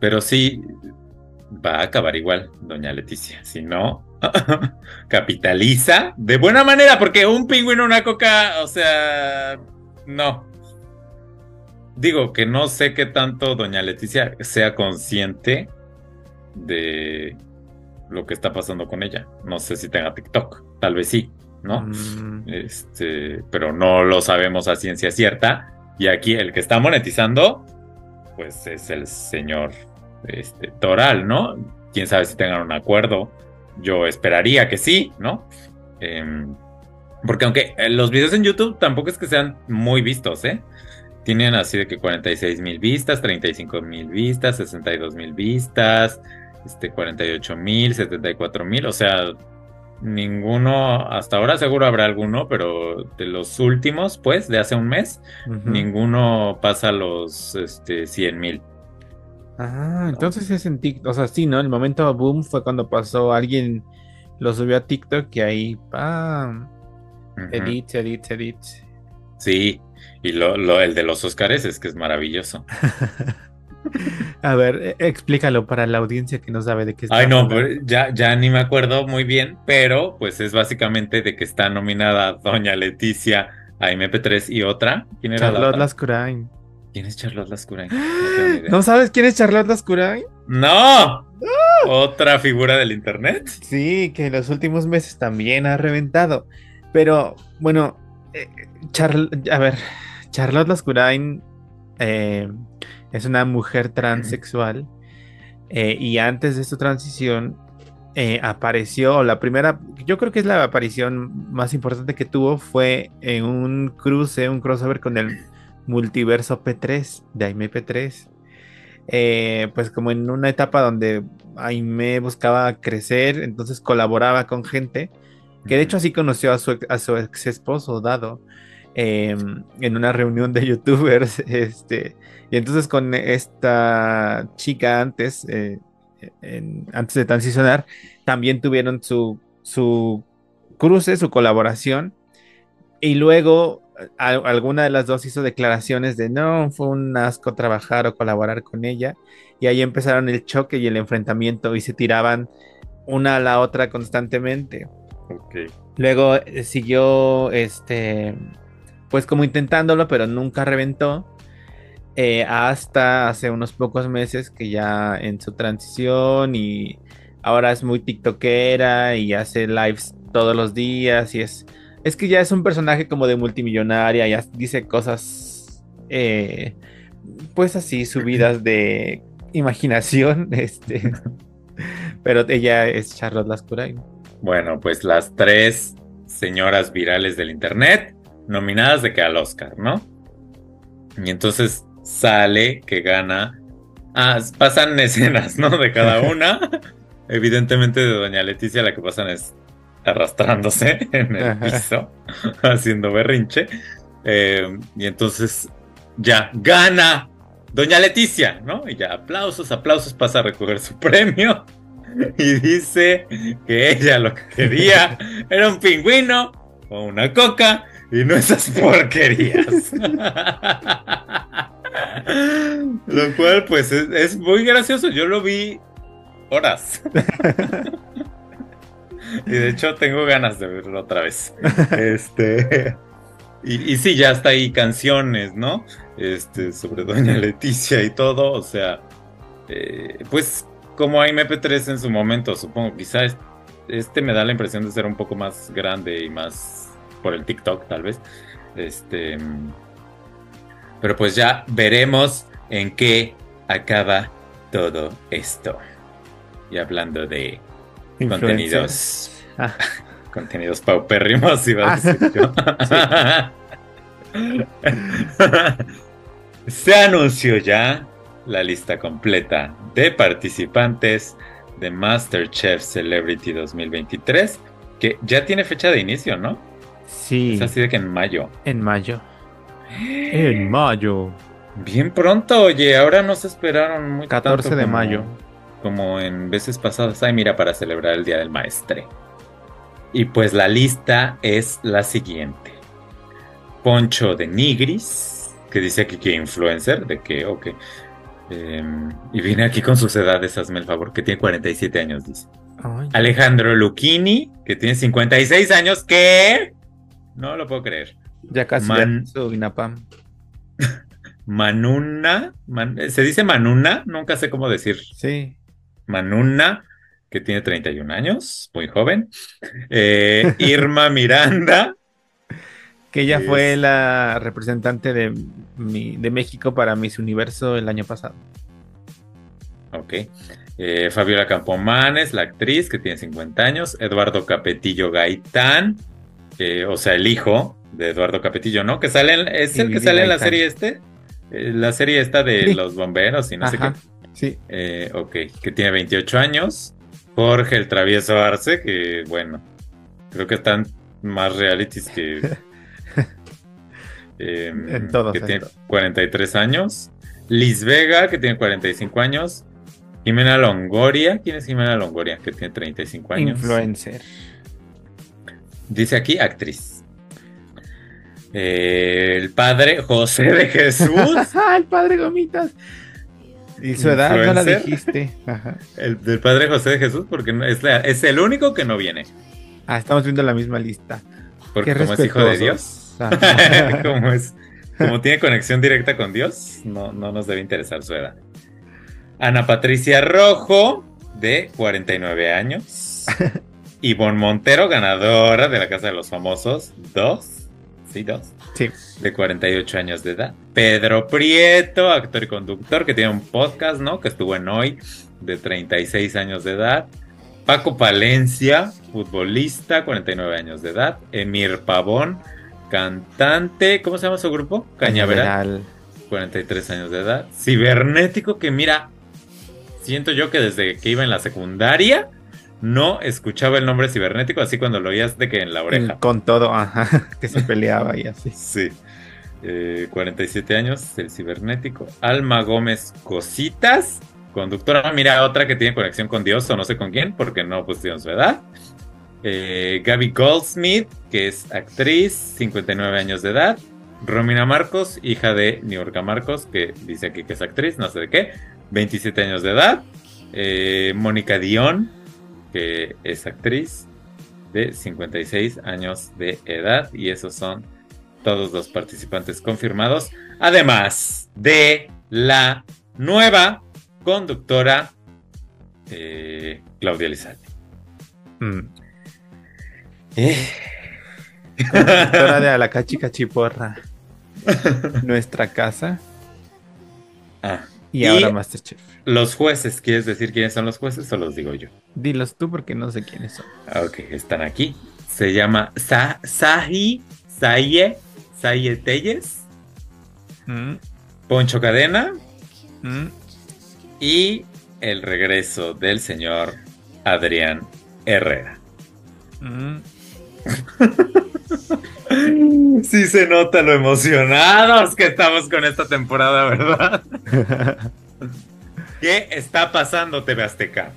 pero sí, va a acabar igual, doña Leticia. Si no, *laughs* capitaliza de buena manera, porque un pingüino, una coca, o sea, no. Digo que no sé qué tanto doña Leticia sea consciente de lo que está pasando con ella. No sé si tenga TikTok, tal vez sí, ¿no? Mm. Este, pero no lo sabemos a ciencia cierta. Y aquí el que está monetizando, pues es el señor este, Toral, ¿no? Quién sabe si tengan un acuerdo. Yo esperaría que sí, ¿no? Em, porque aunque eh, los videos en YouTube tampoco es que sean muy vistos, ¿eh? Tienen así de que 46 mil vistas, 35 mil vistas, 62 mil vistas, este, 48 mil, 74 mil, o sea, ninguno, hasta ahora seguro habrá alguno, pero de los últimos, pues, de hace un mes, ninguno pasa los este, 100 mil. Ah, entonces es en TikTok, o sea, sí, ¿no? El momento boom fue cuando pasó, alguien lo subió a TikTok y ahí, ¡pam! Edit, edit, edit. Sí, y lo, lo, el de los Oscars es que es maravilloso. *laughs* *laughs* A ver, e, explícalo para la audiencia que no sabe de qué está. Ay, no, ya, ya ni me acuerdo muy bien, pero pues es básicamente de que está nominada Doña Leticia a MP3 y otra. ¿Quién era Charlotte Lascurain. ¿Quién es Charlotte Lascurain? *gasps* No, sabes quién es Charlotte Lascurain? ¡No! ¡Ah! ¿Otra figura del internet? Sí, que en los últimos meses también ha reventado. Pero, bueno, eh, a ver, Charlotte Lascurain eh, es una mujer transexual eh, y antes de su transición eh, apareció, la primera, yo creo que es la aparición más importante que tuvo fue en un cruce, un crossover con el multiverso P3 de Aime P3. Eh, pues como en una etapa donde Aime buscaba crecer, entonces colaboraba con gente, que de hecho así conoció a su, a su ex esposo Dado. Em, en una reunión de *laughs* youtubers, este, y entonces con esta chica antes, eh, antes de transicionar, también tuvieron su, su cruce, su colaboración, y luego alguna de las dos hizo declaraciones de no, fue un asco trabajar o colaborar con ella, y ahí empezaron el choque y el enfrentamiento y se tiraban una a la otra constantemente. Luego eh, siguió este pues como intentándolo, pero nunca reventó. Eh, hasta hace unos pocos meses que ya en su transición y ahora es muy tiktokera y hace lives todos los días y es es que ya es un personaje como de multimillonaria, ya dice cosas eh, pues así subidas de imaginación, *laughs* este, pero ella es Charlotte Lascurain. Bueno, pues las tres señoras virales del internet nominadas de que al Oscar, ¿no? Y entonces sale que gana. Ah, pasan *laughs* escenas, ¿no? De cada *laughs* una. Evidentemente de Doña Leticia la que pasan es arrastrándose *laughs* en el piso, haciendo berrinche. Eh, y entonces ya gana Doña Leticia, ¿no? Y ya aplausos, aplausos, pasa a recoger su premio. Y dice que ella lo que quería era un pingüino o una coca y no esas porquerías. *laughs* lo cual, pues, es, muy gracioso. Yo lo vi horas. *laughs* y de hecho, tengo ganas de verlo otra vez. *laughs* Este. Y, sí, ya está ahí canciones, ¿no? Este, sobre Doña Leticia y todo. O sea, eh, pues, como hay MP3 en su momento, supongo, quizás este me da la impresión de ser un poco más grande y más por el TikTok tal vez. Este, pero pues ya veremos en qué acaba todo esto. Y hablando de contenidos, ah. *laughs* contenidos paupérrimos, iba a ah. decir yo. *laughs* Se anunció ya la lista completa de participantes de MasterChef Celebrity 2023, que ya tiene fecha de inicio, ¿no? Sí. Es así de que en mayo. En mayo. *gasps* En mayo. Bien pronto, oye, ahora no se esperaron muy 14 tanto de como- mayo. Como en veces pasadas. Ay, mira, para celebrar el Día del Maestre. Y pues la lista es la siguiente. Poncho de Nigris, que dice aquí que influencer, de que, ok. Em, y viene aquí con sus edades, hazme el favor, que tiene 47 años, dice. Ay, Alejandro Lucchini, que tiene 56 años, que... No lo puedo creer. ya casi Man- ya su INAPAM. Manuna, Man- se dice Manuna, nunca sé cómo decir Sí. Manuna, que tiene 31 años, muy joven. Eh, *laughs* Irma Miranda, Que ella Es- fue la representante de, mi- de México para Miss Universo el año pasado. ok. Eh, Fabiola Campomanes, la actriz, que tiene 50 años. Eduardo Capetillo Gaitán, que, o sea, el hijo de Eduardo Capetillo, ¿no? Que sale, en- es el que sale en la serie este. Eh, la serie esta de Sí. los bomberos y no sé qué. Sí. Eh, ok, que tiene 28 años. Jorge el Travieso Arce, que bueno, creo que están más realities que. *laughs* em, En todos, Que en tiene todos. 43 años. Liz Vega, que tiene 45 años. Jimena Longoria, ¿quién es Jimena Longoria? Que tiene 35 años. Influencer. Dice aquí actriz. Eh, el padre José de Jesús. *laughs* ¡Ah, el padre Gomitas! Y su edad no la dijiste. Ajá. el del padre José de Jesús, porque es, la- es el único que no viene. Ah, estamos viendo la misma lista. Porque como es hijo de. Dios, *laughs* como es, como tiene conexión directa con Dios, no, no nos debe interesar su edad. Ana Patricia Rojo, de 49 años. *laughs* Ivonne Montero, ganadora de la Casa de los Famosos, dos. Sí, dos. Sí. De 48 años de edad. Pedro Prieto, actor y conductor, que tiene un podcast, ¿no? Que estuvo en hoy, de 36 años de edad. Paco Palencia, futbolista, 49 años de edad. Emir Pavón, cantante, ¿cómo se llama su grupo? Cañaveral, Cañaveral. 43 años de edad. Cibernético, que mira, siento yo que desde que iba en la secundaria no escuchaba el nombre cibernético, así cuando lo oías de que en la oreja. Con todo, ajá. *laughs* Que se *laughs* peleaba y así. Sí. Eh, 47 años, el cibernético. Alma Gómez Cositas, conductora. Mira, otra que tiene conexión con Dios o no sé con quién, porque no pusieron su edad. Eh, Gaby Goldsmith, que es actriz, 59 años de edad. Romina Marcos, hija de Niurka Marcos, que dice aquí que es actriz, no sé de qué, 27 años de edad. Eh, Mónica Dion, que es actriz, de 56 años de edad. Y esos son todos los participantes confirmados. Además de la nueva conductora eh, Claudia Lizalde. Mm. Eh. Doctora de *laughs* Alacachi Cachiporra. Nuestra casa. Ah, Y, Y- ahora Masterchef. Los jueces, ¿quieres decir quiénes son los jueces o los digo yo? Dilos tú porque no sé quiénes son. Ah, Ok, están aquí. Se llama Sa Sahi Saye Saye Telles, Mm, Poncho Cadena mm. y el regreso del señor Adrián Herrera. Mm. *laughs* Sí se nota lo emocionados que estamos con esta temporada, ¿verdad? *laughs* ¿Qué está pasando, TV Azteca?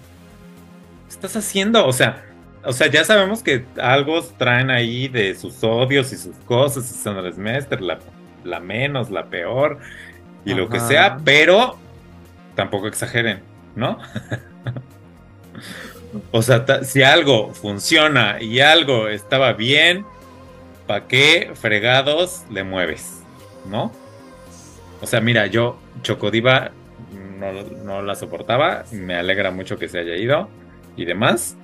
¿Qué estás haciendo? O sea, o sea, ya sabemos que algo traen ahí de sus odios y sus cosas, y Sandra Smester, la, la menos, la peor, y lo que sea, pero tampoco exageren, ¿no? *laughs* o sea, si algo funciona y algo estaba bien, ¿para qué fregados le mueves? ¿No? O sea, mira, yo Chocodiva no, no la soportaba, me alegra mucho que se haya ido y demás.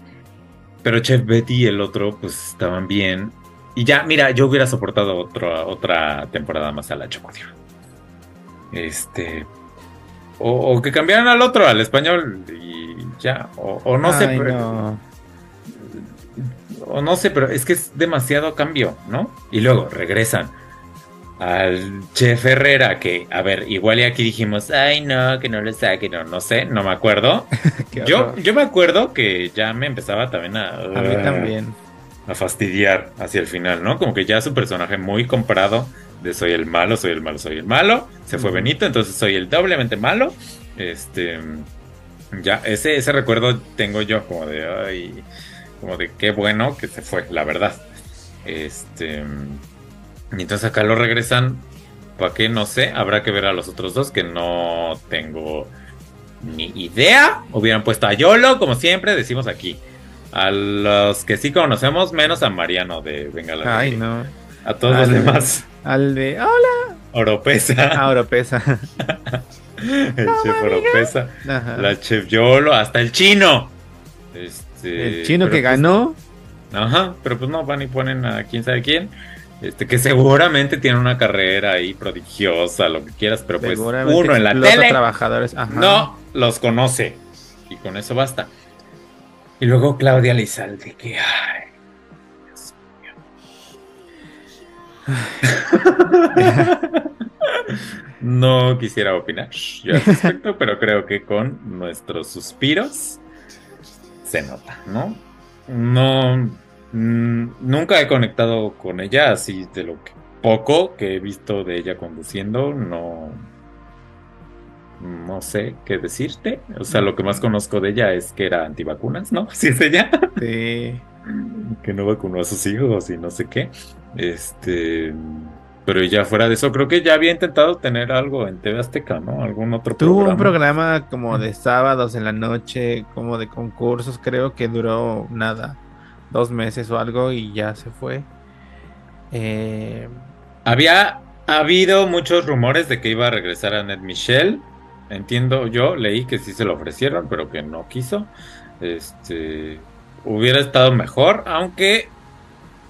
Pero Chef Betty y el otro, pues estaban bien. Y ya, mira, yo hubiera soportado otro- otra temporada más a la Chocodiva. Este. O, o que cambiaran al otro, al español, y ya. O, o no sé. Pero- no. o no sé, pero es que es demasiado cambio, ¿no? Y luego regresan al Chef Herrera, que, a ver, igual y aquí dijimos, ay, no, que no lo saque, no, no sé, no me acuerdo. *laughs* yo, yo me acuerdo que ya me empezaba también a... A mí también. A fastidiar hacia el final, ¿no? Como que ya su personaje muy comprado de soy el malo, soy el malo, soy el malo. Se fue Benito, entonces soy el doblemente malo. Este... Ya, ese, ese recuerdo tengo yo como de, ay, como de qué bueno que se fue, la verdad. Este... Y entonces acá lo regresan. ¿Para qué? No sé. Habrá que ver a los otros dos que no tengo ni idea. Hubieran puesto a Yolo, como siempre, decimos aquí. A los que sí conocemos, menos a Mariano de Venga Ay, no. A todos los demás. Al de. ¡Hola! Oropesa. *laughs* Ah, Oropesa. *laughs* el chef Oropesa. La chef Yolo. Hasta el chino. Este, el chino que pues, ganó. Ajá, pero pues no van y ponen a quién sabe quién. Este, que seguramente tiene una carrera ahí prodigiosa, lo que quieras, pero pues uno en la tele trabajadores. no los conoce. Y con eso basta. Y luego Claudia Lizalde, que ay, *laughs* no quisiera opinar yo al respecto, *laughs* pero creo que con nuestros suspiros se nota, ¿no? No, Mm, nunca he conectado con ella, así de lo que poco que he visto de ella conduciendo, no, no sé qué decirte. O sea, lo que más conozco de ella es que era antivacunas, ¿no? *laughs* Si es ella. Sí. que no vacunó a sus hijos y no sé qué. Este. Pero ya fuera de eso, creo que ya había intentado tener algo en TV Azteca, ¿no? Algún otro Tuvo programa. un programa como de sábados en la noche, como de concursos, creo que duró nada dos meses o algo y ya se fue. Eh, Había habido muchos rumores de que iba a regresar a Ned Michelle. Entiendo yo, leí que sí se lo ofrecieron, pero que no quiso. Este hubiera estado mejor, aunque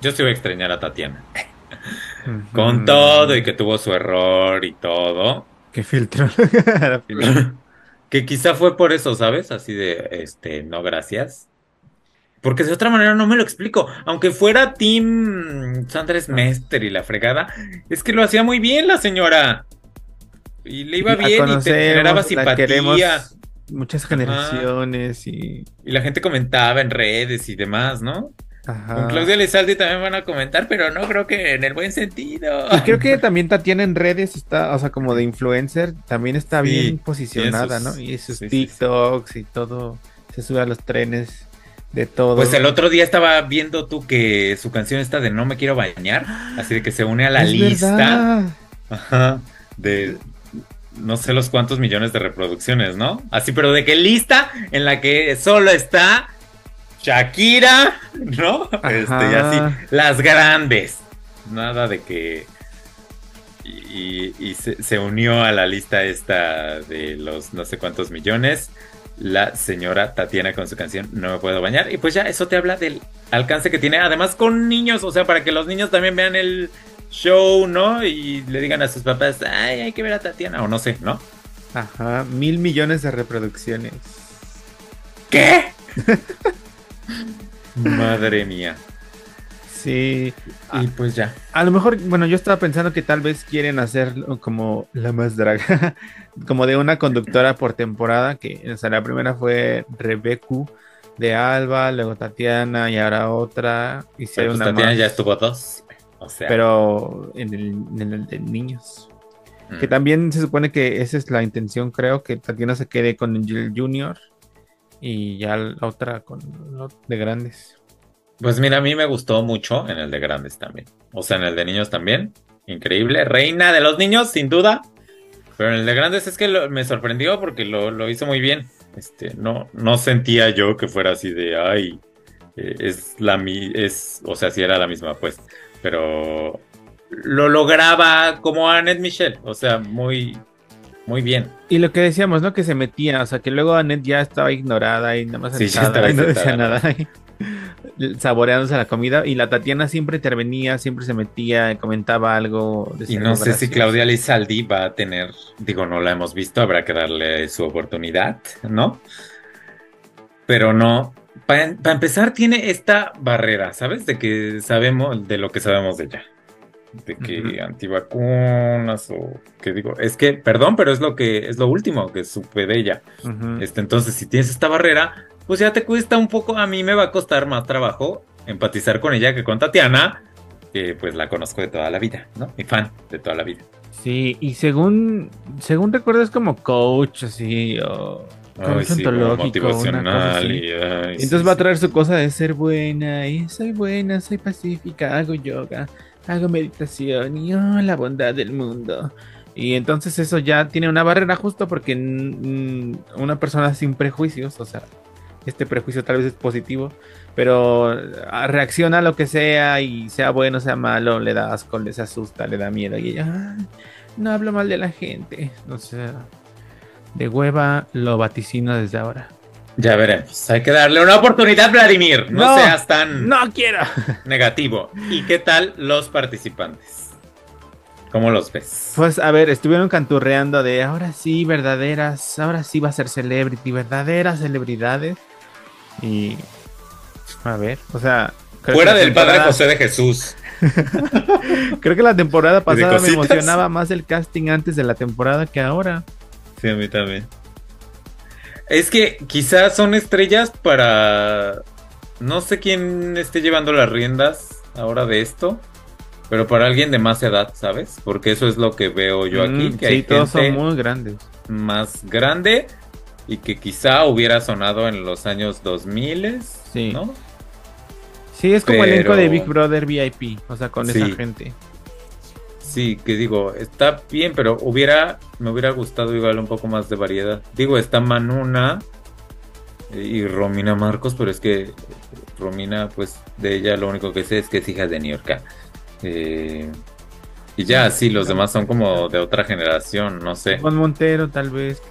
yo sí voy a extrañar a Tatiana. *laughs* Con todo y que tuvo su error y todo. Que filtro. *laughs* *laughs* que quizá fue por eso, ¿sabes? Así de, este, no gracias. Porque de otra manera no me lo explico. Aunque fuera Team Sandres Mester y la fregada, es que lo hacía muy bien la señora. Y le iba bien y te generaba simpatía. Muchas generaciones y... Y la gente comentaba en redes y demás, ¿no? Con Claudia Lizaldi también van a comentar, pero no creo que en el buen sentido. Y creo que también Tatiana en redes está, o sea, como de influencer, también está bien posicionada, ¿no? Y sus TikToks y todo, se sube a los trenes de todo. Pues el otro día estaba viendo tú que su canción está de No me quiero bañar, así de que se une a la lista ajá, de no sé los cuántos millones de reproducciones, ¿no? Así, pero de qué lista en la que solo está Shakira, ¿no? Este, y así, las grandes. Nada de que. Y, se, se, unió a la lista esta de los no sé cuántos millones la señora Tatiana con su canción No me puedo bañar. Y pues ya eso te habla del alcance que tiene, además con niños, o sea, para que los niños también vean el show, ¿no? Y le digan a sus papás, ay, hay que ver a Tatiana, o no sé, ¿no? Ajá, mil millones de reproducciones. ¿Qué? *laughs* Madre mía. Sí. Y pues ya. A lo mejor, bueno, yo estaba pensando que tal vez quieren hacer como la más draga, *laughs* como de una conductora por temporada, que o sea, la primera fue Rebecu de Alba, luego Tatiana y ahora otra. Y si pues Tatiana ya estuvo dos. O sea. Pero en el, de niños. Que mm. también se supone que esa es la intención, creo, que Tatiana se quede con el Junior y ya la otra con de grandes. Pues mira, a mí me gustó mucho en el de grandes también. O sea, en el de niños también. Increíble. Reina de los niños, sin duda. Pero en el de grandes es que me sorprendió porque lo, hizo muy bien. Este, no, no sentía yo que fuera así de, ay, eh, es la mi, es, o sea, si era la misma, pues. Pero lo lograba como Annette Michelle, o sea, muy, muy bien. Y lo que decíamos, ¿no? Que se metía, o sea, que luego Annette ya estaba ignorada y nada más sí, estaba y no decía nada *laughs* *laughs* saboreándose la comida y la Tatiana siempre intervenía, siempre se metía, comentaba algo. y no sé si Claudia Lizaldi va a tener, digo, no la hemos visto, habrá que darle su oportunidad, ¿no? Pero no, para empezar tiene esta barrera, ¿sabes? De que sabemos, de lo que sabemos de ella. de que antivacunas o que digo, es que, perdón, pero es lo que es lo último que supe de ella. este, entonces, si tienes esta barrera, pues ya te cuesta un poco, a mí me va a costar más trabajo empatizar con ella que con Tatiana, que pues la conozco de toda la vida, ¿no? Mi fan de toda la vida. Sí, y según, según recuerdo es como coach, así, o Ay, sí, motivacional. Y, entonces va a traer su cosa de ser buena, y soy buena, soy pacífica, hago yoga, hago meditación, y oh, la bondad del mundo. Y entonces eso ya tiene una barrera justo porque una persona sin prejuicios, o sea, este prejuicio tal vez es positivo, pero ah, reacciona a lo que sea y sea bueno, sea malo, le da asco, les asusta, le da miedo y ella, no hablo mal de la gente, o sea, de hueva lo vaticino desde ahora. Ya veremos. Hay que darle una oportunidad, Vladimir. No, seas tan. No quiero. *laughs* Negativo. ¿Y qué tal los participantes? ¿Cómo los ves? Pues a ver, estuvieron canturreando de ahora sí, verdaderas. Ahora sí va a ser celebrity, verdaderas celebridades. Y. A ver, o sea. Fuera del Padre José de Jesús. *laughs* creo que la temporada pasada me emocionaba más el casting antes de la temporada que ahora. Sí, a mí también. Es que quizás son estrellas para... No sé quién esté llevando las riendas ahora de esto, pero para alguien de más edad, ¿sabes? Porque eso es lo que veo yo aquí. Mm, que sí, todos son muy grandes. Más grande y que quizá hubiera sonado en los años 2000, sí. ¿no? Sí, es como el elenco de Big Brother VIP, o sea, con esa gente. Sí, que digo, está bien, pero hubiera, me hubiera gustado igual un poco más de variedad. Digo, está Manuna y Romina Marcos, pero es que Romina, pues de ella lo único que sé es que es hija de New York. Eh, y ya, sí, los demás son como de otra generación, no sé. Juan Montero, tal vez.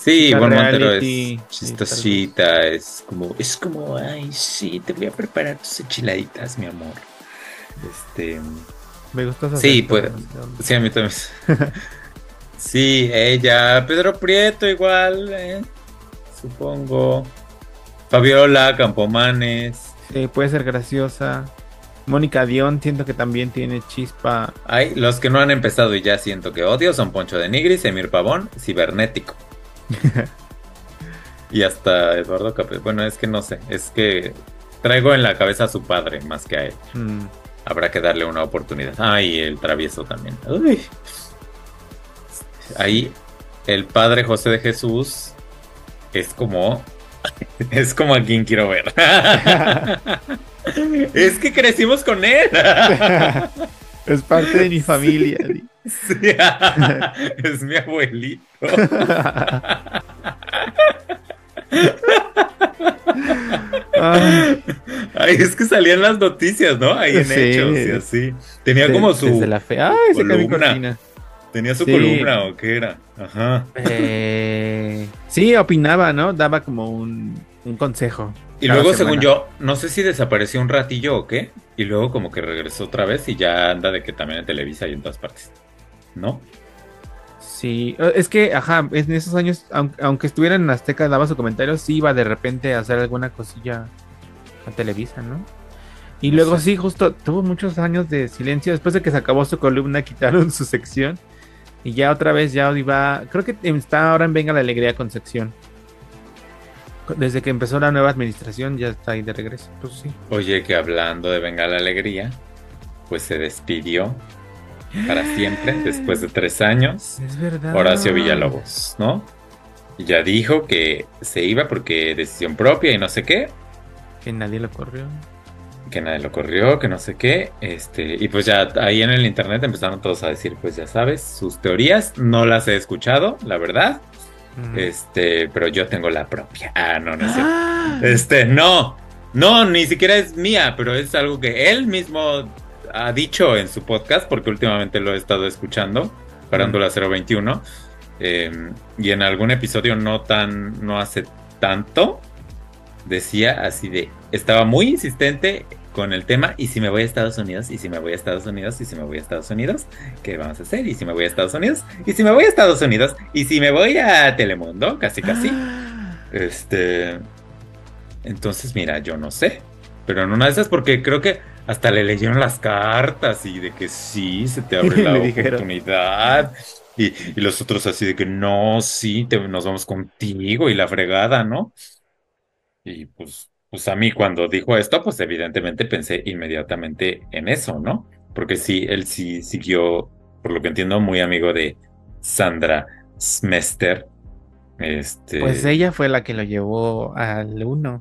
Sí, Juan Montero es chistosita, es como, es como, ay, sí, te voy a preparar tus enchiladitas, mi amor. Este. Me gusta Sí, pues. Sí, a mí también. *laughs* sí, ella. Pedro Prieto, igual. Eh, supongo. Fabiola, Campomanes. Puede ser graciosa. Mónica Dion, siento que también tiene chispa. Hay los que no han empezado y ya siento que odio son Poncho de Nigris, Emir Pavón, Cibernético. *laughs* y hasta Eduardo Capel. Bueno, es que no sé, es que traigo en la cabeza a su padre más que a él. Mm habrá que darle una oportunidad. Ay, el travieso también. Ahí el padre José de Jesús es como *laughs* es como a quien quiero ver. *laughs* es que crecimos con él. es parte de mi familia. *laughs* es mi abuelito. Ay, es que salían las noticias, ¿no? Ahí en hechos y así. Tenía como su la fe. Ay, columna. Tenía su columna o qué era. Ajá. Eh, sí, opinaba, ¿no? Daba como un, consejo. Y luego, según yo, no sé si desapareció un ratillo o qué. Y luego como que regresó otra vez y ya anda de que también en Televisa y en todas partes. ¿No? Sí, eh, es que, ajá, en esos años, aunque, estuviera en Azteca, daba su comentario, sí iba de repente a hacer alguna cosilla a Televisa, ¿no? Y luego sí, justo tuvo muchos años de silencio. Después de que se acabó su columna, *laughs* quitaron su sección. Y ya otra vez ya iba. Creo que está ahora en Venga la Alegría con sección. Desde que empezó la nueva administración ya está ahí de regreso. Pues sí. Oye, que hablando de Venga la Alegría, pues se despidió para siempre, después de tres años. Es verdad. Horacio Villalobos, ¿no? Ya dijo que se iba porque decisión propia y no sé qué. Que nadie lo corrió. Que nadie lo corrió, que no sé qué. Este, y pues ya ahí en el internet empezaron todos a decir, pues ya sabes, sus teorías no las he escuchado, la verdad. Este, pero yo tengo la propia. Ah, no, no es ¡Ah! Este, no. No, ni siquiera es mía, pero es algo que él mismo ha dicho en su podcast, porque últimamente lo he estado escuchando, Parándula 021, em, y en algún episodio no tan, no hace tanto, decía así de, estaba muy insistente con el tema, y si me voy a Estados Unidos, y si me voy a Estados Unidos, y si me voy a Estados Unidos, ¿qué vamos a hacer? Y si me voy a Estados Unidos, y si me voy a Estados Unidos, y si me voy a Telemundo, casi casi. *gasps* Este. Entonces, mira, yo no sé. Pero en una de esas, porque creo que hasta le leyeron las cartas y de que sí, se te abre *laughs* la oportunidad. Y, los otros así de que no, sí, nos vamos contigo y la fregada, ¿no? Y pues, pues a mí cuando dijo esto, pues evidentemente pensé inmediatamente en eso, ¿no? Porque sí, él sí siguió, por lo que entiendo, muy amigo de Sandra Smester. Este... Pues ella fue la que lo llevó al uno.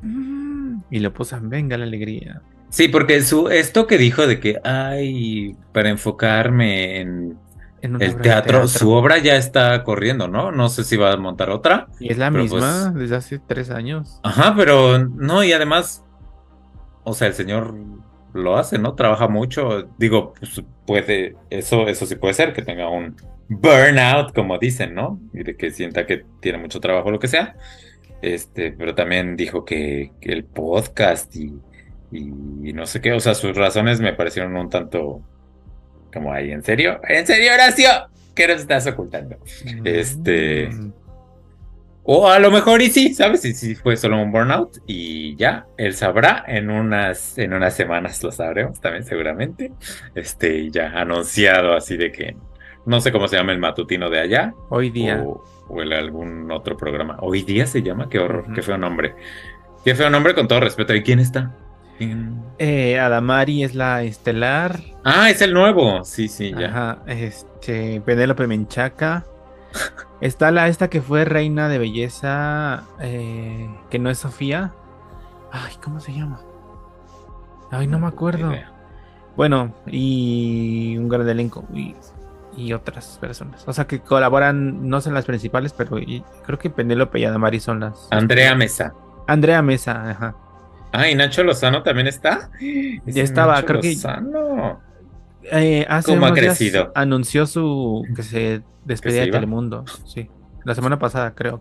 Mm, y lo puso en Venga la Alegría. Sí, porque su, esto que dijo de que, ay, para enfocarme en, el teatro, su obra ya está corriendo, ¿no? No sé si va a montar otra. Y es la misma pues desde hace tres años. Ajá, pero no, y además, o sea, el señor lo hace, ¿no? Trabaja mucho. Digo, pues puede, eso, eso sí puede ser, que tenga un burnout, como dicen, ¿no? Y de que sienta que tiene mucho trabajo, lo que sea. Este, pero también dijo que, el podcast y, y, no sé qué, o sea, sus razones me parecieron un tanto como ahí, ¿en serio? ¿En serio, Horacio? ¿Qué nos estás ocultando? Este. Mm. O a lo mejor y sí, ¿sabes? Si sí, fue solo un burnout y ya, él sabrá, en unas, en unas semanas lo sabremos también seguramente. Este, ya anunciado así de que, no sé cómo se llama el matutino de allá. Hoy día. O, el algún otro programa. Hoy día se llama, qué horror, qué feo nombre. Qué feo nombre con todo respeto. ¿Y quién está? Eh, Adamari es la estelar. Ah, es el nuevo. Sí, sí, ya. Ajá, este, Penélope Menchaca. Está la esta que fue reina de belleza, eh, que no es Sofía. Ay, ¿cómo se llama? Ay, no me acuerdo. Bueno, y un gran elenco y, y, otras personas. O sea, que colaboran, no son las principales, pero creo que Penélope y Adamari son las. Andrea Mesa. Andrea Mesa, ajá. Ah, y Nacho Lozano también está. Ya estaba, creo que. Eh, ¿Cómo ha crecido? Anunció su que se despedía de Telemundo. Sí. La semana pasada, creo,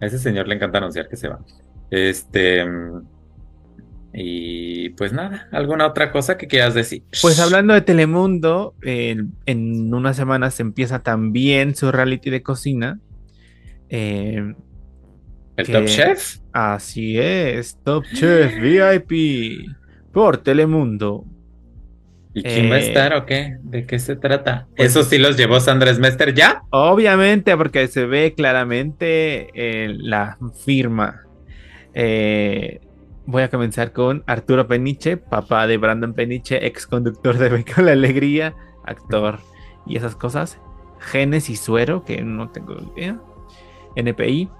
A ese señor le encanta anunciar que se va. Este. Y pues nada, ¿alguna otra cosa que quieras decir? Pues hablando de Telemundo, en unas semanas empieza también su reality de cocina. Eh, ¿El Top Chef? Así es, Top Chef *gasps* VIP por Telemundo. ¿Y quién va a eh, estar o qué? ¿De qué se trata? Pues ¿Eso sí los llevó Sandra Mester ya? Obviamente, porque se ve claramente eh, la firma. Eh, voy a comenzar con Arturo Peniche, papá de Brandon Peniche, ex conductor de Beca la Alegría, actor y esas cosas. Genes y Suero, que no tengo idea. NPI.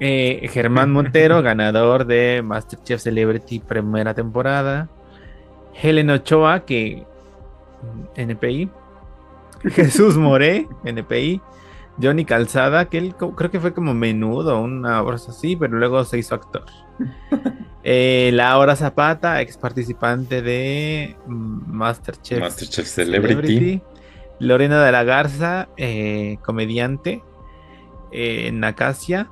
Eh, Germán *laughs* Montero, ganador de Masterchef Celebrity primera temporada. Helen Ochoa, que mm, NPI. *laughs* Jesús Moré, NPI. Johnny Calzada, que él creo que fue como menudo, una hora así, pero luego se hizo actor. *laughs* Eh, Laura Zapata, ex participante de Masterchef, Masterchef Celebrity. Lorena de la Garza, eh, comediante en Acacia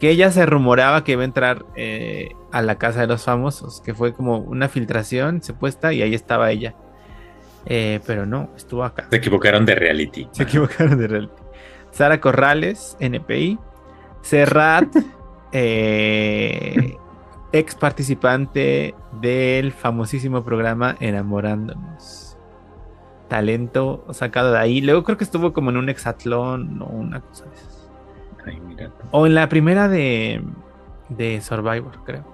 que ella se rumoraba que iba a entrar eh, a la casa de los famosos, que fue como una filtración supuesta y ahí estaba ella. Eh, pero no, estuvo acá. Se equivocaron de reality. Se equivocaron de reality. Sara Corrales, NPI. Serrat, *laughs* eh, ex participante del famosísimo programa Enamorándonos. Talento sacado de ahí. Luego creo que estuvo como en un hexatlón o una cosa de esas. O en la primera de, de Survivor, creo.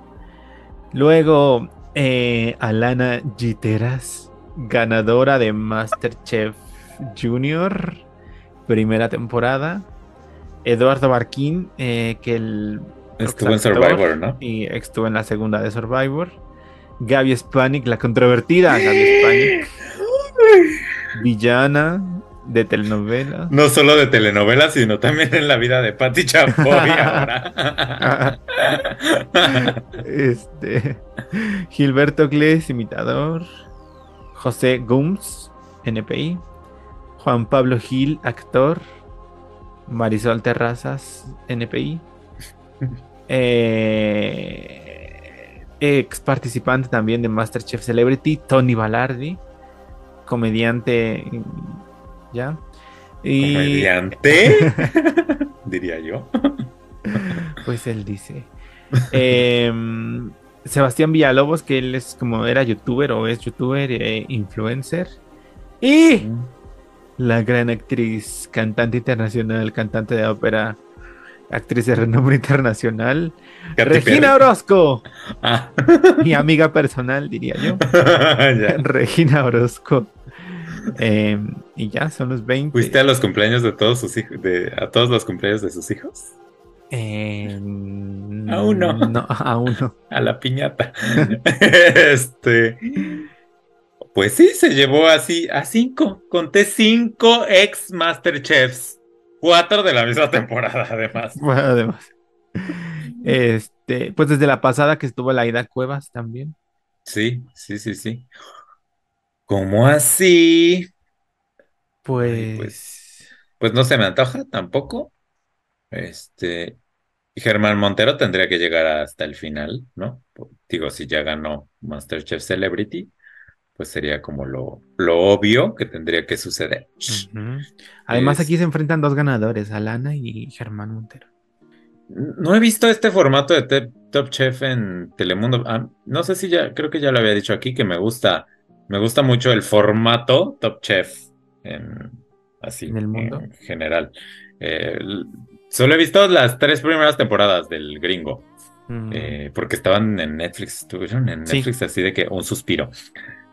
Luego, eh, Alana Giteras, ganadora de Masterchef Junior, primera temporada. Eduardo Barquín, eh, que el. Estuvo en Survivor, ¿no? Y estuvo en la segunda de Survivor. Gaby Spanik, la controvertida Gaby Spanik. Villana, de telenovela. No solo de telenovela, sino también en la vida de Patti Chapoy *laughs* ahora. este, Gilberto Gles, imitador. José Gums, NPI. Juan Pablo Gil, actor. Marisol Terrazas, NPI. Eh, ex participante también de Masterchef Celebrity, Tony Balardi, comediante ¿ya? Y... ¿Comediante? *laughs* diría yo. pues él dice. Em, Sebastián Villalobos, que él es como era youtuber o es youtuber e influencer. Y la gran actriz, cantante internacional, cantante de ópera, actriz de renombre internacional, Regina Orozco. Ah. Mi amiga personal, diría yo. *laughs* Regina Orozco. Em, y ya, son los 20. ¿Fuiste a los cumpleaños de todos sus hijos? De, ¿A todos los cumpleaños de sus hijos? Eh, aún no. no. Aún no. A la piñata. *laughs* este. Pues sí, se llevó así a cinco. Conté cinco ex Masterchefs. Cuatro de la misma temporada, además. *laughs* Bueno, además. Este, pues desde la pasada que estuvo la Ida Cuevas también. Sí, sí, sí, sí. ¿Cómo así? Pues... pues, pues no se me antoja tampoco. Este, Germán Montero tendría que llegar hasta el final, ¿no? Digo, si ya ganó Masterchef Celebrity, pues sería como lo, lo obvio que tendría que suceder. Además, aquí se enfrentan dos ganadores, Alana y Germán Montero. No he visto este formato de Top Chef en Telemundo. Ah, no sé si ya, creo que ya lo había dicho aquí, que me gusta, me gusta mucho el formato Top Chef en así en el mundo en general. Eh, solo he visto las tres primeras temporadas del gringo. Eh, porque estaban en Netflix, estuvieron en Netflix así de que un suspiro.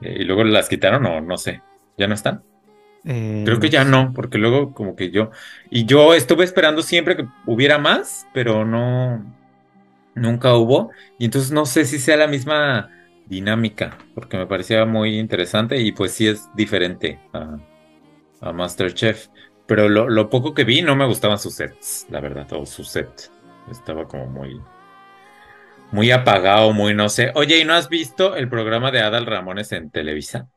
Eh, y luego las quitaron o no sé, ¿ya no están? Eh, Creo que ya no, porque luego como que yo... Y yo estuve esperando siempre que hubiera más, pero no... Nunca hubo. Y entonces no sé si sea la misma dinámica, porque me parecía muy interesante y pues sí es diferente a, a Masterchef. Pero lo, lo, poco que vi no me gustaban sus sets, la verdad, o su set. Estaba como muy muy apagado, muy no sé. Oye, ¿y no has visto el programa de Adal Ramones en Televisa?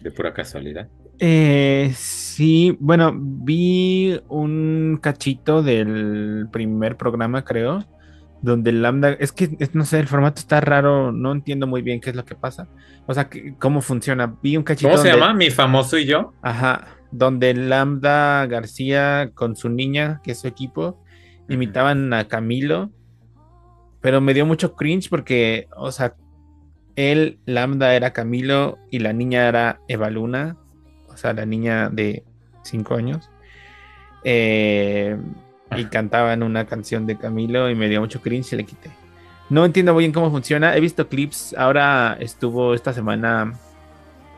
De pura casualidad. Eh, sí, bueno, vi un cachito del primer programa, creo, donde el Lambda, es que no sé, el formato está raro, no entiendo muy bien qué es lo que pasa. O sea, cómo funciona. Vi un cachito. ¿Cómo se llama? Mi famoso y yo. Ajá, donde Lambda García con su niña, que es su equipo, imitaban a Camilo pero me dio mucho cringe porque, o sea, él, Lambda era Camilo y la niña era Eva Luna, o sea, la niña de 5 años. Eh, y cantaban una canción de Camilo y me dio mucho cringe y le quité. No entiendo muy bien cómo funciona. He visto clips. Ahora estuvo esta semana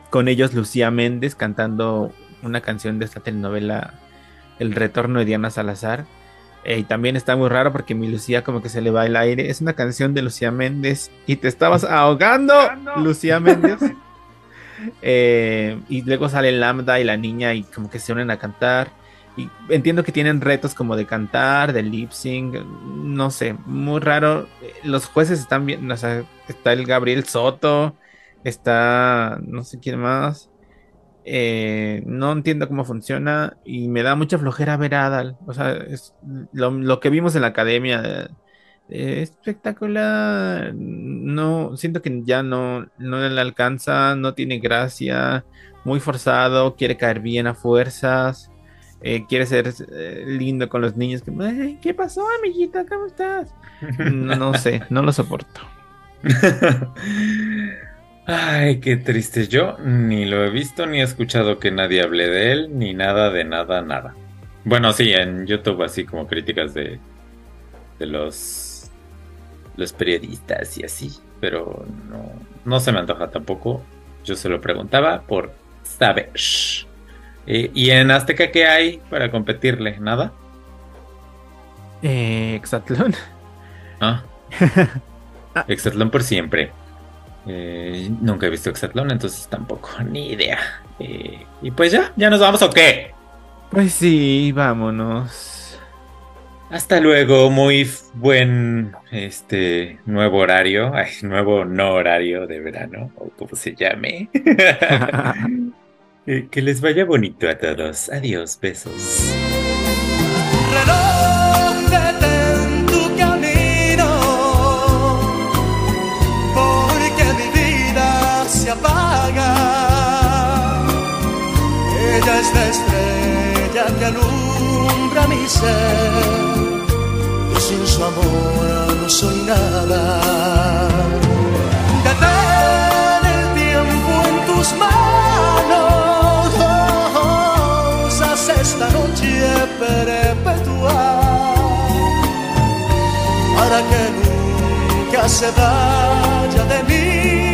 con ellos Lucía Méndez cantando una canción de esta telenovela El retorno de Diana Salazar. Eh, y también está muy raro porque mi Lucía como que se le va el aire. Es una canción de Lucía Méndez y te estabas ahogando, Lucía Méndez. *laughs* Eh, y luego sale Lambda y la niña y como que se unen a cantar. Y entiendo que tienen retos como de cantar, de lip sync, no sé, muy raro. Los jueces están bien, o sea, está el Gabriel Soto, está no sé quién más. Eh, no entiendo cómo funciona y me da mucha flojera ver a Adal. O sea, es lo, que vimos en la academia. Eh, espectacular. No, siento que ya no, no le alcanza, no tiene gracia, muy forzado, quiere caer bien a fuerzas, eh, quiere ser lindo con los niños. Que, ¿Qué pasó, amiguita? ¿Cómo estás? *laughs* no sé, no lo soporto. *laughs* Ay, qué triste. Yo ni lo he visto ni he escuchado que nadie hable de él, ni nada de nada, nada. Bueno, sí, en YouTube así como críticas de, de los, los periodistas y así, pero no, no se me antoja tampoco. Yo se lo preguntaba por saber. Eh, ¿Y en Azteca qué hay para competirle? ¿Nada? Eh, Exatlón. Ah. *laughs* Exatlón por siempre. Eh, nunca he visto Exatlón, entonces tampoco, *laughs* ni idea. Eh, y pues ya, ¿ya nos vamos o qué? Pues sí, vámonos. Hasta luego, muy buen este nuevo horario, *laughs* ay, nuevo no horario de verano, o como se llame. *laughs* Eh, que les vaya bonito a todos. Adiós, besos. es la estrella que alumbra mi ser. Yo sin su amor no soy nada. Detén el tiempo en tus manos. Oh, oh, esta noche perpetua para que nunca se vaya de mí.